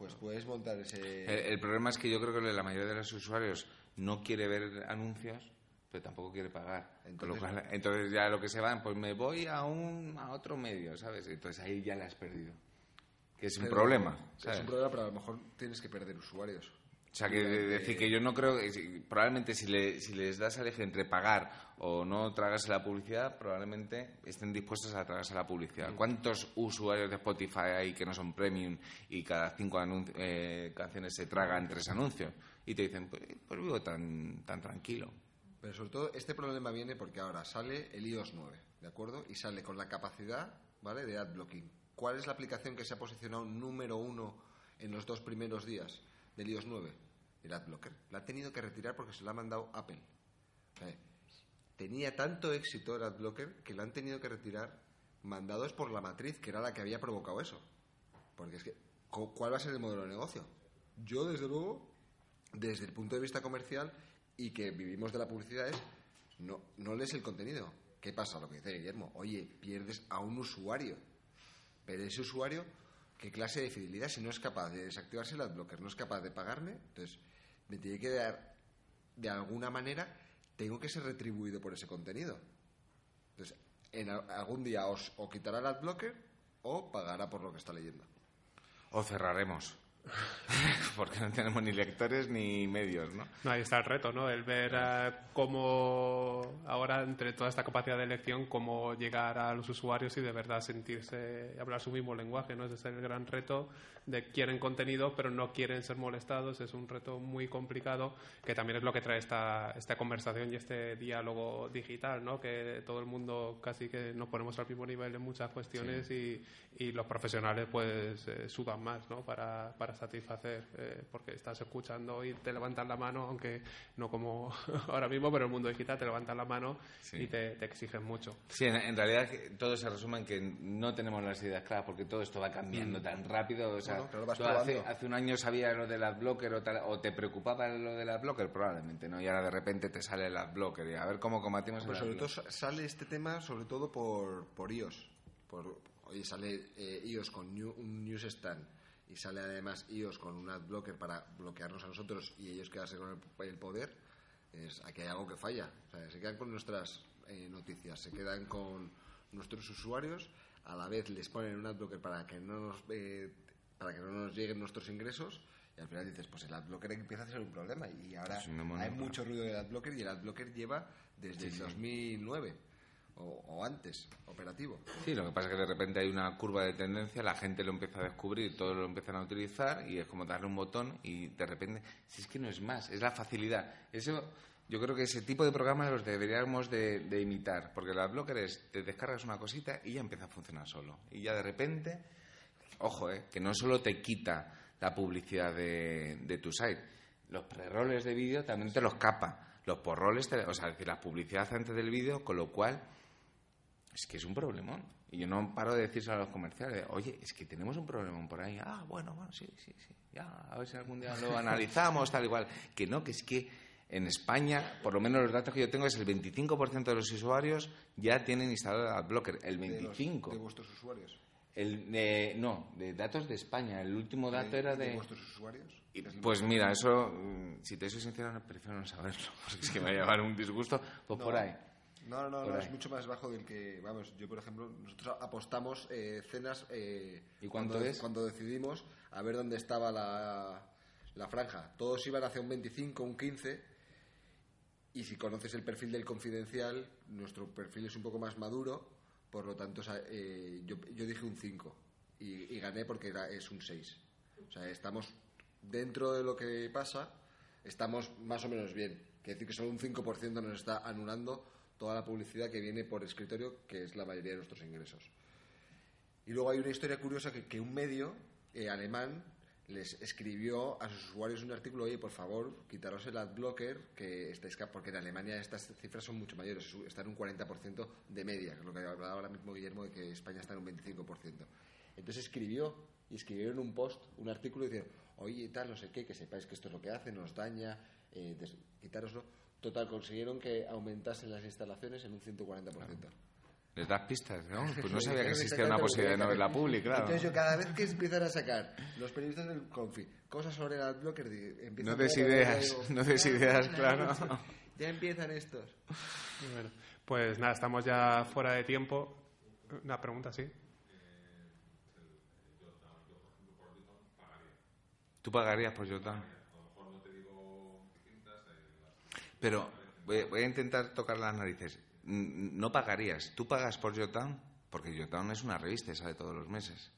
S1: pues puedes montar ese...
S2: El, el problema es que yo creo que la mayoría de los usuarios no quiere ver anuncios, pero tampoco quiere pagar. Con lo
S1: Entonces-
S2: cual, entonces ya lo que se van, pues me voy a un a otro medio, ¿sabes? Entonces ahí ya la has perdido. Que es un problema.
S1: Es un problema, pero a lo mejor tienes que perder usuarios.
S2: O sea, que de- decir que yo no creo que si- probablemente si, le- si les das a elegir entre pagar o no tragarse la publicidad, probablemente estén dispuestos a tragarse la publicidad. ¿Cuántos usuarios de Spotify hay que no son premium y cada cinco eh, canciones se tragan tres anuncios? Y te dicen, pues, pues vivo tan, tan tranquilo.
S1: Pero sobre todo este problema viene porque ahora sale el iOS 9, ¿de acuerdo? Y sale con la capacidad, ¿vale? De adblocking. ¿Cuál es la aplicación que se ha posicionado número uno en los dos primeros días del iOS 9? El adblocker. La ha tenido que retirar porque se la ha mandado Apple. Tenía tanto éxito el adblocker que la han tenido que retirar mandados por la matriz, que era la que había provocado eso. Porque es que, cu- ¿cuál va a ser el modelo de negocio? Yo, desde luego, desde el punto de vista comercial y que vivimos de la publicidad es no, no lees el contenido. ¿Qué pasa? Lo que dice Guillermo. Oye, pierdes a un usuario. Pero ese usuario, ¿qué clase de fidelidad? Si no es capaz de desactivarse el adblocker, no es capaz de pagarme, entonces me tiene que dar, de alguna manera, tengo que ser retribuido por ese contenido. Entonces, en algún día os, o quitará el adblocker o pagará por lo que está leyendo.
S2: O cerraremos. Porque no tenemos ni lectores ni medios, ¿no?
S3: No, ahí está el reto, ¿no? El ver eh, cómo ahora, entre toda esta capacidad de elección, cómo llegar a los usuarios y de verdad sentirse, hablar su mismo lenguaje, ¿no? Ese es el gran reto de quieren contenido pero no quieren ser molestados. Es un reto muy complicado que también es lo que trae esta, esta conversación y este diálogo digital, ¿no? Que todo el mundo casi que nos ponemos al mismo nivel en muchas cuestiones y, y los profesionales pues eh, sudan más, ¿no? Para, para satisfacer, eh, porque estás escuchando y te levantan la mano, aunque no como ahora mismo, pero en el mundo digital te levantan la mano
S2: Sí.
S3: y te, te exigen mucho.
S2: Sí, en, en realidad todo se resume en que no tenemos las ideas claras porque todo esto va cambiando tan rápido. O sea,
S1: Bueno,
S2: tú hace, un año sabías lo del adblocker o, tal, o te preocupaba lo del adblocker, probablemente, ¿no? Y ahora de repente te sale el adblocker y a ver cómo combatimos
S1: Pero
S2: el
S1: sobre todo sale este tema sobre todo por, por iOS. Por, oye, sale eh, iOS con new- un newsstand y sale además iOS con un adblocker para bloquearnos a nosotros y ellos quedarse con el, el poder. Es, aquí hay algo que falla. O sea, se quedan con nuestras eh, noticias, se quedan con nuestros usuarios. a la vez les ponen un adblocker para que no nos, eh, para que no nos lleguen nuestros ingresos. Y al final dices, pues el adblocker empieza a ser un problema. Y ahora hay mucho ruido del adblocker y el adblocker lleva desde
S2: Sí,
S1: el
S2: sí.
S1: 2009 o, antes, operativo.
S2: Sí, lo que pasa es que de repente hay una curva de tendencia, la gente lo empieza a descubrir, todos lo empiezan a utilizar y es como darle un botón y de repente, si es que no es más, es la facilidad. Eso, yo creo que ese tipo de programas los deberíamos de, imitar, porque el adblocker es, te descargas una cosita y ya empieza a funcionar solo. Y ya de repente, ojo, eh, que no solo te quita la publicidad de, tu site, los preroles de vídeo también te los capa. Los porroles, o sea, es decir, la publicidad antes del vídeo, con lo cual es que es un problemón. Y yo no paro de decirse a los comerciales, oye, es que tenemos un problemón por ahí. Ah, bueno, bueno, sí, sí, sí. Ya, a ver si algún día lo analizamos, tal igual. Que no, que es que en España, por lo menos los datos que yo tengo, es el 25% de los usuarios ya tienen instalado el adblocker. El
S1: De los-
S2: 25%.
S1: De, vuestros usuarios.
S2: El, de- no, de datos de España. El último dato era de...
S1: vuestros usuarios.
S2: Y, Pues mira, eso, mm, si te soy sincero, no- prefiero no saberlo, porque es que me va a llevar un disgusto. Pues
S1: No.
S2: por ahí.
S1: No, no, no,
S2: ahí.
S1: es mucho más bajo del que, vamos, yo por ejemplo, nosotros apostamos eh, cenas eh,
S2: ¿Y
S1: cuando,
S2: es?
S1: cuando decidimos a ver dónde estaba la, la franja. Todos iban hacia un 25, un 15 y si conoces el perfil del confidencial, nuestro perfil es un poco más maduro, por lo tanto, eh, yo, yo dije un 5 y, y gané porque era, es un 6. O sea, estamos dentro de lo que pasa, estamos más o menos bien. Quiere decir que solo un 5% nos está anulando toda la publicidad que viene por escritorio, que es la mayoría de nuestros ingresos. Y luego hay una historia curiosa que, un medio eh, alemán les escribió a sus usuarios un artículo, oye, por favor, quitaros el adblocker, que estáis porque en Alemania estas cifras son mucho mayores, están un 40% de media, que es lo que hablaba ahora mismo Guillermo de que España está en un 25%. Entonces escribió y escribieron un post, un artículo diciendo, oye, tal, no sé qué, que sepáis que esto es lo que hace, nos daña, eh. Total, consiguieron que aumentasen las instalaciones en un 140%.
S2: ¿Les das pistas, no? Pues no sabía que existía una posibilidad de no
S1: que-
S2: verla pública, claro.
S1: Entonces yo cada vez que empiezan a sacar los periodistas del Confi cosas sobre el adblocker, empiezo
S2: No des
S1: ver,
S2: ideas,
S1: digo,
S2: no des
S1: "Ah,
S2: ideas,
S1: la
S2: claro".
S1: Ya empiezan estos.
S3: Bueno, pues nada, estamos ya fuera de tiempo. Una pregunta, sí.
S2: ¿Tú pagarías por Jotun? Pero voy, voy a intentar tocar las narices. No pagarías. ¿Tú pagas por Jotun? Porque Jotun es una revista y sale todos los meses.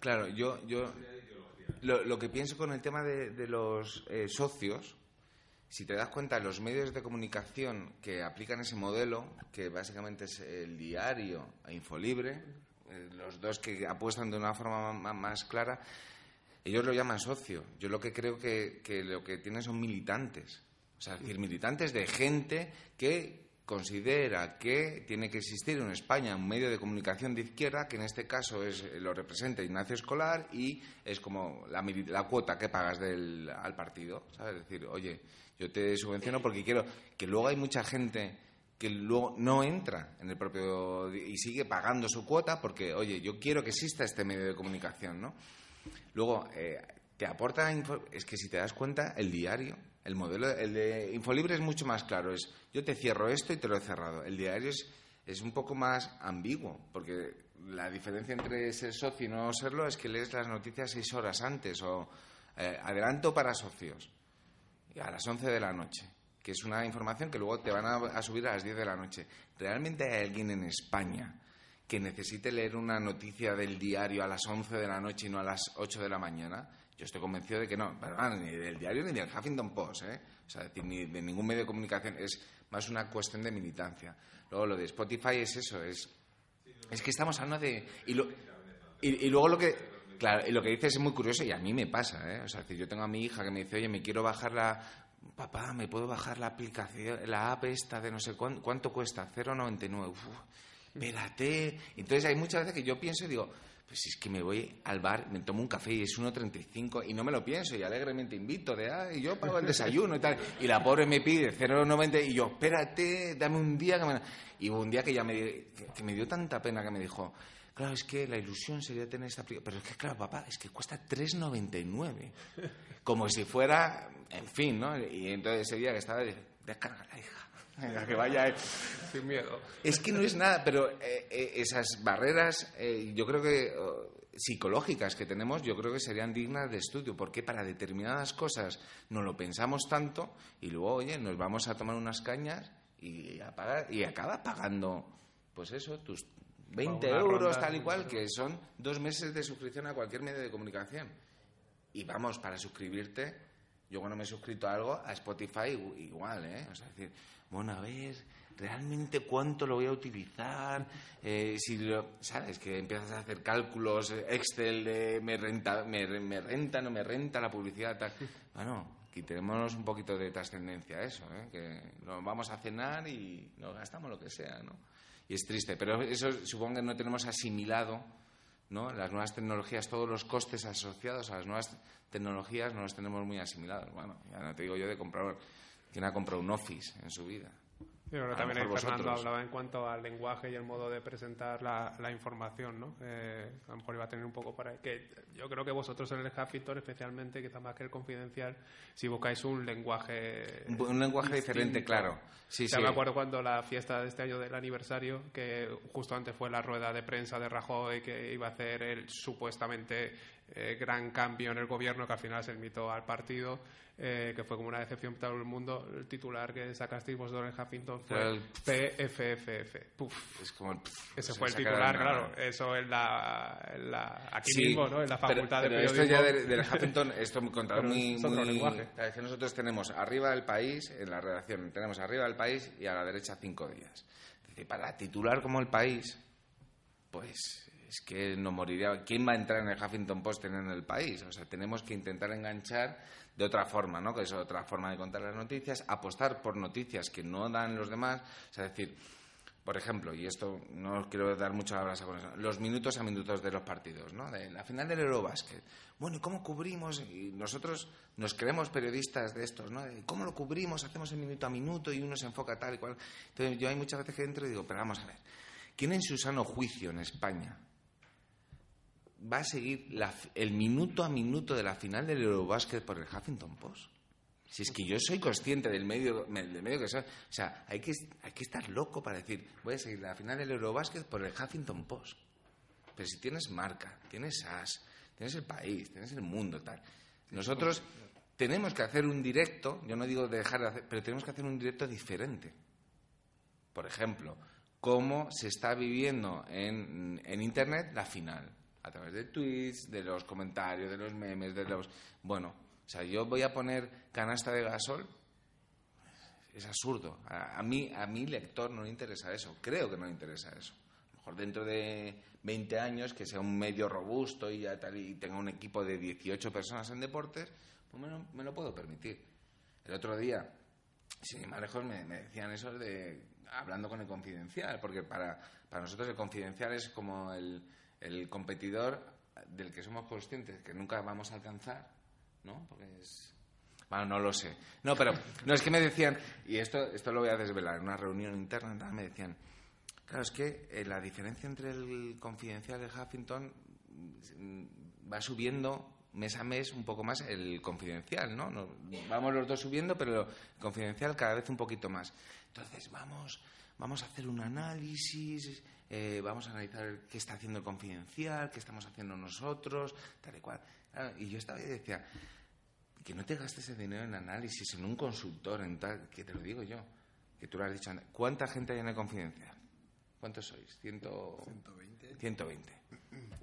S2: Claro, yo, yo lo, que pienso con el tema de, de los eh, socios, si te das cuenta, los medios de comunicación que aplican ese modelo, que básicamente es el diario e Infolibre, eh, los dos que apuestan de una forma ma- más clara, ellos lo llaman socio. Yo lo que creo que, lo que tienen son militantes. O sea, es decir, militantes de gente que considera que tiene que existir en España un medio de comunicación de izquierda, que en este caso es, lo representa Ignacio Escolar y es como la, la cuota que pagas del, al partido. ¿sabes? Es decir, oye, yo te subvenciono porque quiero que luego hay mucha gente que luego no entra en el propio y sigue pagando su cuota porque, oye, yo quiero que exista este medio de comunicación, ¿no? Luego, eh, te aporta, es que si te das cuenta, el diario, el modelo, el de Infolibre es mucho más claro, es yo te cierro esto y te lo he cerrado. El diario es, es un poco más ambiguo, porque la diferencia entre ser socio y no serlo es que lees las noticias seis horas antes o eh, adelanto para socios a las 11 de la noche, que es una información que luego te van a, a subir a las 10 de la noche. ¿Realmente hay alguien en España que necesite leer una noticia del diario a las 11 de la noche y no a las 8 de la mañana? Yo estoy convencido de que no, pero ah, ni del diario ni del Huffington Post, ¿eh? O sea, ni de ningún medio de comunicación, es más una cuestión de militancia. Luego lo de Spotify es eso, es, es que estamos hablando de... Y, luego lo que... Lo que dices es muy curioso y a mí me pasa, ¿eh? O sea, yo tengo a mi hija que me dice, oye, me quiero bajar la... Papá, ¿me puedo bajar la aplicación, la app esta de no sé cuánto, cuánto cuesta? 0,99. Espérate. Entonces hay muchas veces que yo pienso y digo, pues es que me voy al bar, me tomo un café y es 1,35 y no me lo pienso y alegremente invito de, ah, y yo pago el desayuno y tal. Y la pobre me pide 0,90 y yo, espérate, dame un día que me... Y un día que ya me, que, me dio tanta pena que me dijo, claro, es que la ilusión sería tener esta. Pero es que, claro, papá, es que cuesta 3,99. Como si fuera, en fin, ¿no? Y entonces ese día que estaba, dije, descárgala, hija. Venga, que vaya. él.
S3: Sin miedo.
S2: Es que no es nada, pero eh, eh, esas barreras, eh, yo creo que oh, psicológicas que tenemos, yo creo que serían dignas de estudio, porque para determinadas cosas no lo pensamos tanto y luego, oye, nos vamos a tomar unas cañas y, a pagar, y acabas pagando, pues eso, tus 20
S3: Una
S2: euros, tal y cual, que son dos meses de suscripción a cualquier medio de comunicación. Y vamos, para suscribirte, yo cuando me he suscrito a algo, a Spotify igu- igual, ¿eh? O sea, decir, bueno, a ver, ¿realmente cuánto lo voy a utilizar? Eh, si lo- ¿Sabes? Que empiezas a hacer cálculos, eh, Excel de me renta, me, me renta, no me renta la publicidad, tal. Bueno, quitémonos un poquito de trascendencia a eso, ¿eh? Que nos vamos a cenar y nos gastamos lo que sea, ¿no? Y es triste, pero eso supongo que no tenemos asimilado ¿no? Las nuevas tecnologías, todos los costes asociados a las nuevas tecnologías no los tenemos muy asimilados. Bueno, ya no te digo yo de comprar, ¿quién ha comprado un Office en su vida?
S3: Yo creo
S2: A
S3: que
S2: lo
S3: también Fernando
S2: vosotros.
S3: hablaba en cuanto al lenguaje y el modo de presentar la, la información, ¿no? Eh, a lo mejor iba a tener un poco por ahí. Que yo creo que vosotros en el Huffington, especialmente, quizá más que el confidencial, si buscáis un lenguaje...
S2: Un, lenguaje diferente, claro. Sí,
S3: sea,
S2: sí.
S3: me acuerdo cuando la fiesta de este año del aniversario, que justo antes fue la rueda de prensa de Rajoy, que iba a hacer el supuestamente eh, gran cambio en el gobierno, que al final se invitó al partido, eh, que fue como una decepción para todo el mundo. El titular que sacasteis vosotros en Huffington fue
S2: el-
S3: PFFF. Puf.
S2: Es como el-
S3: Ese
S2: se
S3: fue el titular,
S2: la-
S3: claro. Eso en la, en la- aquí
S2: Sí,
S3: mismo, ¿no? En la facultad
S2: pero
S3: de
S2: esto
S3: periodismo.
S2: ya del, Huffington, esto me contado muy,
S3: es otro
S2: muy-
S3: lenguaje.
S2: Claro, es que nosotros tenemos arriba del país, en la redacción, tenemos arriba del país y a la derecha cinco días. Es decir, para titular como el país, pues es que no moriría. ¿Quién va a entrar en el Huffington Post teniendo el país? O sea, tenemos que intentar enganchar de otra forma, ¿no? Que es otra forma de contar las noticias, apostar por noticias que no dan los demás. O sea, decir, por ejemplo, y esto no quiero dar mucho la brasa con eso, los minutos a minutos de los partidos, ¿no? De la final del Eurobásquet. Bueno, ¿y cómo cubrimos? Y nosotros nos creemos periodistas de estos, ¿no? ¿Cómo lo cubrimos? Hacemos el minuto a minuto y uno se enfoca tal y cual. Entonces, yo hay muchas veces que entro y digo, pero vamos a ver, ¿quién en su sano juicio en España va a seguir la el minuto a minuto de la final del Eurobásquet por el Huffington Post? Si es que yo soy consciente del medio, me- del medio que soy. O sea, hay que, hay que estar loco para decir, voy a seguir la final del Eurobásquet por el Huffington Post. Pero si tienes marca, tienes AS, tienes el país, tienes el mundo, tal. Nosotros tenemos que hacer un directo, yo no digo dejar de hacer, pero tenemos que hacer un directo diferente. Por ejemplo, cómo se está viviendo en, en Internet la final. A través de tweets, de los comentarios, de los memes, de los... Bueno, o sea, yo voy a poner canasta de gasol. Es absurdo. A, a mí, a mi lector no le interesa eso. Creo que no le interesa eso. A lo mejor dentro de 20 años, que sea un medio robusto y, ya tal, y tenga un equipo de 18 personas en deportes, pues me lo, me lo puedo permitir. El otro día, sin ir más lejos, me, decían eso de hablando con el confidencial, porque para, para nosotros el confidencial es como el, el competidor del que somos conscientes que nunca vamos a alcanzar, ¿no? Porque es... Bueno, no lo sé. No, pero no es que me decían, y esto, esto lo voy a desvelar, en una reunión interna me decían, claro, es que eh, la diferencia entre el confidencial y el Huffington mm, va subiendo mes a mes un poco más el confidencial, ¿no? No- Vamos los dos subiendo, pero el confidencial cada vez un poquito más. Entonces, vamos, vamos a hacer un análisis, eh, vamos a analizar qué está haciendo el confidencial, qué estamos haciendo nosotros, tal y cual. Y yo estaba y decía, que no te gastes ese dinero en análisis, en un consultor, en tal, que te lo digo yo, que tú lo has dicho antes. ¿Cuánta gente hay en el confidencial? ¿Cuántos sois? Ciento...
S1: 120.
S2: 120.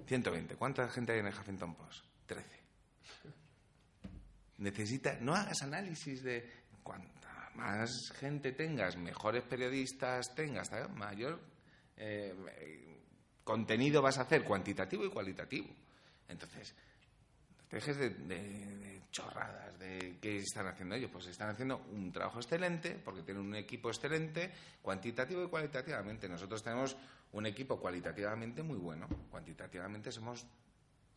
S2: 120. ¿Cuánta gente hay en el Huffington Post? 13. Necesita, no hagas análisis de cuanta más gente tengas, mejores periodistas tengas, mayor eh, contenido vas a hacer, cuantitativo y cualitativo. Entonces, dejes de, de- de chorradas de qué están haciendo ellos. Pues están haciendo un trabajo excelente porque tienen un equipo excelente, cuantitativo y cualitativamente. Nosotros tenemos un equipo cualitativamente muy bueno. Cuantitativamente somos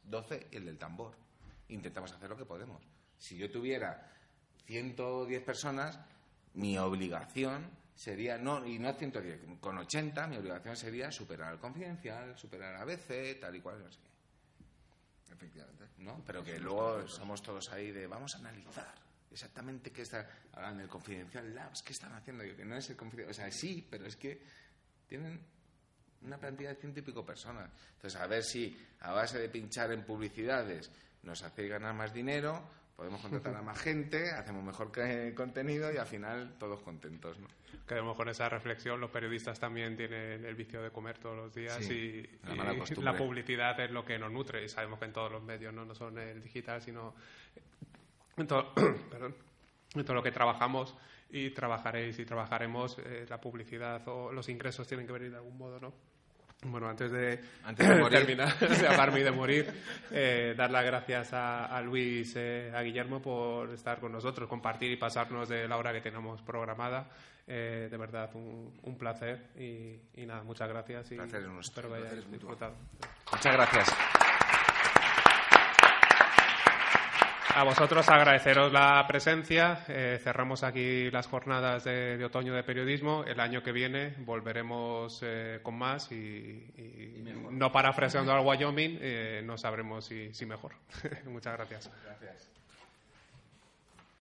S2: 12 y el del tambor. Intentamos hacer lo que podemos. Si yo tuviera 110 personas, mi obligación sería, no, y no 110, con 80, mi obligación sería superar al confidencial, superar a ABC, tal y cual, no sé qué.
S1: Efectivamente.
S2: ¿no? Pero que luego somos todos ahí de vamos a analizar. exactamente qué está hablando del Confidencial Labs, qué están haciendo, yo que no es el Confidencial, o sea, sí, pero es que tienen una plantilla de ciento y pico personas. Entonces, a ver si a base de pinchar en publicidades nos hacéis ganar más dinero, podemos contratar a más gente, hacemos mejor que- contenido y al final todos contentos, ¿no?
S3: Quedemos con esa reflexión. Los periodistas también tienen el vicio de comer todos los días
S2: Sí,
S3: y,
S2: la
S3: y publicidad es lo que nos nutre. Y sabemos que en todos los medios no, no son el digital, sino en todo, perdón, en todo lo que trabajamos y trabajaréis y trabajaremos. eh, la publicidad o los ingresos tienen que venir de algún modo, ¿no? Bueno, antes de,
S2: Antes de morir.
S3: terminar, de apagarme y de morir, eh, dar las gracias a, a Luis, eh, a Guillermo por estar con nosotros, compartir y pasarnos de la hora que tenemos programada. Eh, de verdad, un, un placer y, y nada, muchas gracias y
S2: nuestro,
S3: espero que hayáis disfrutado.
S2: Muchas gracias.
S3: A vosotros agradeceros la presencia. Eh, cerramos aquí las jornadas de, de otoño de periodismo. El año que viene volveremos eh, con más y, y no parafraseando al Wyoming, eh, no sabremos si, si mejor. Muchas gracias.
S2: Gracias.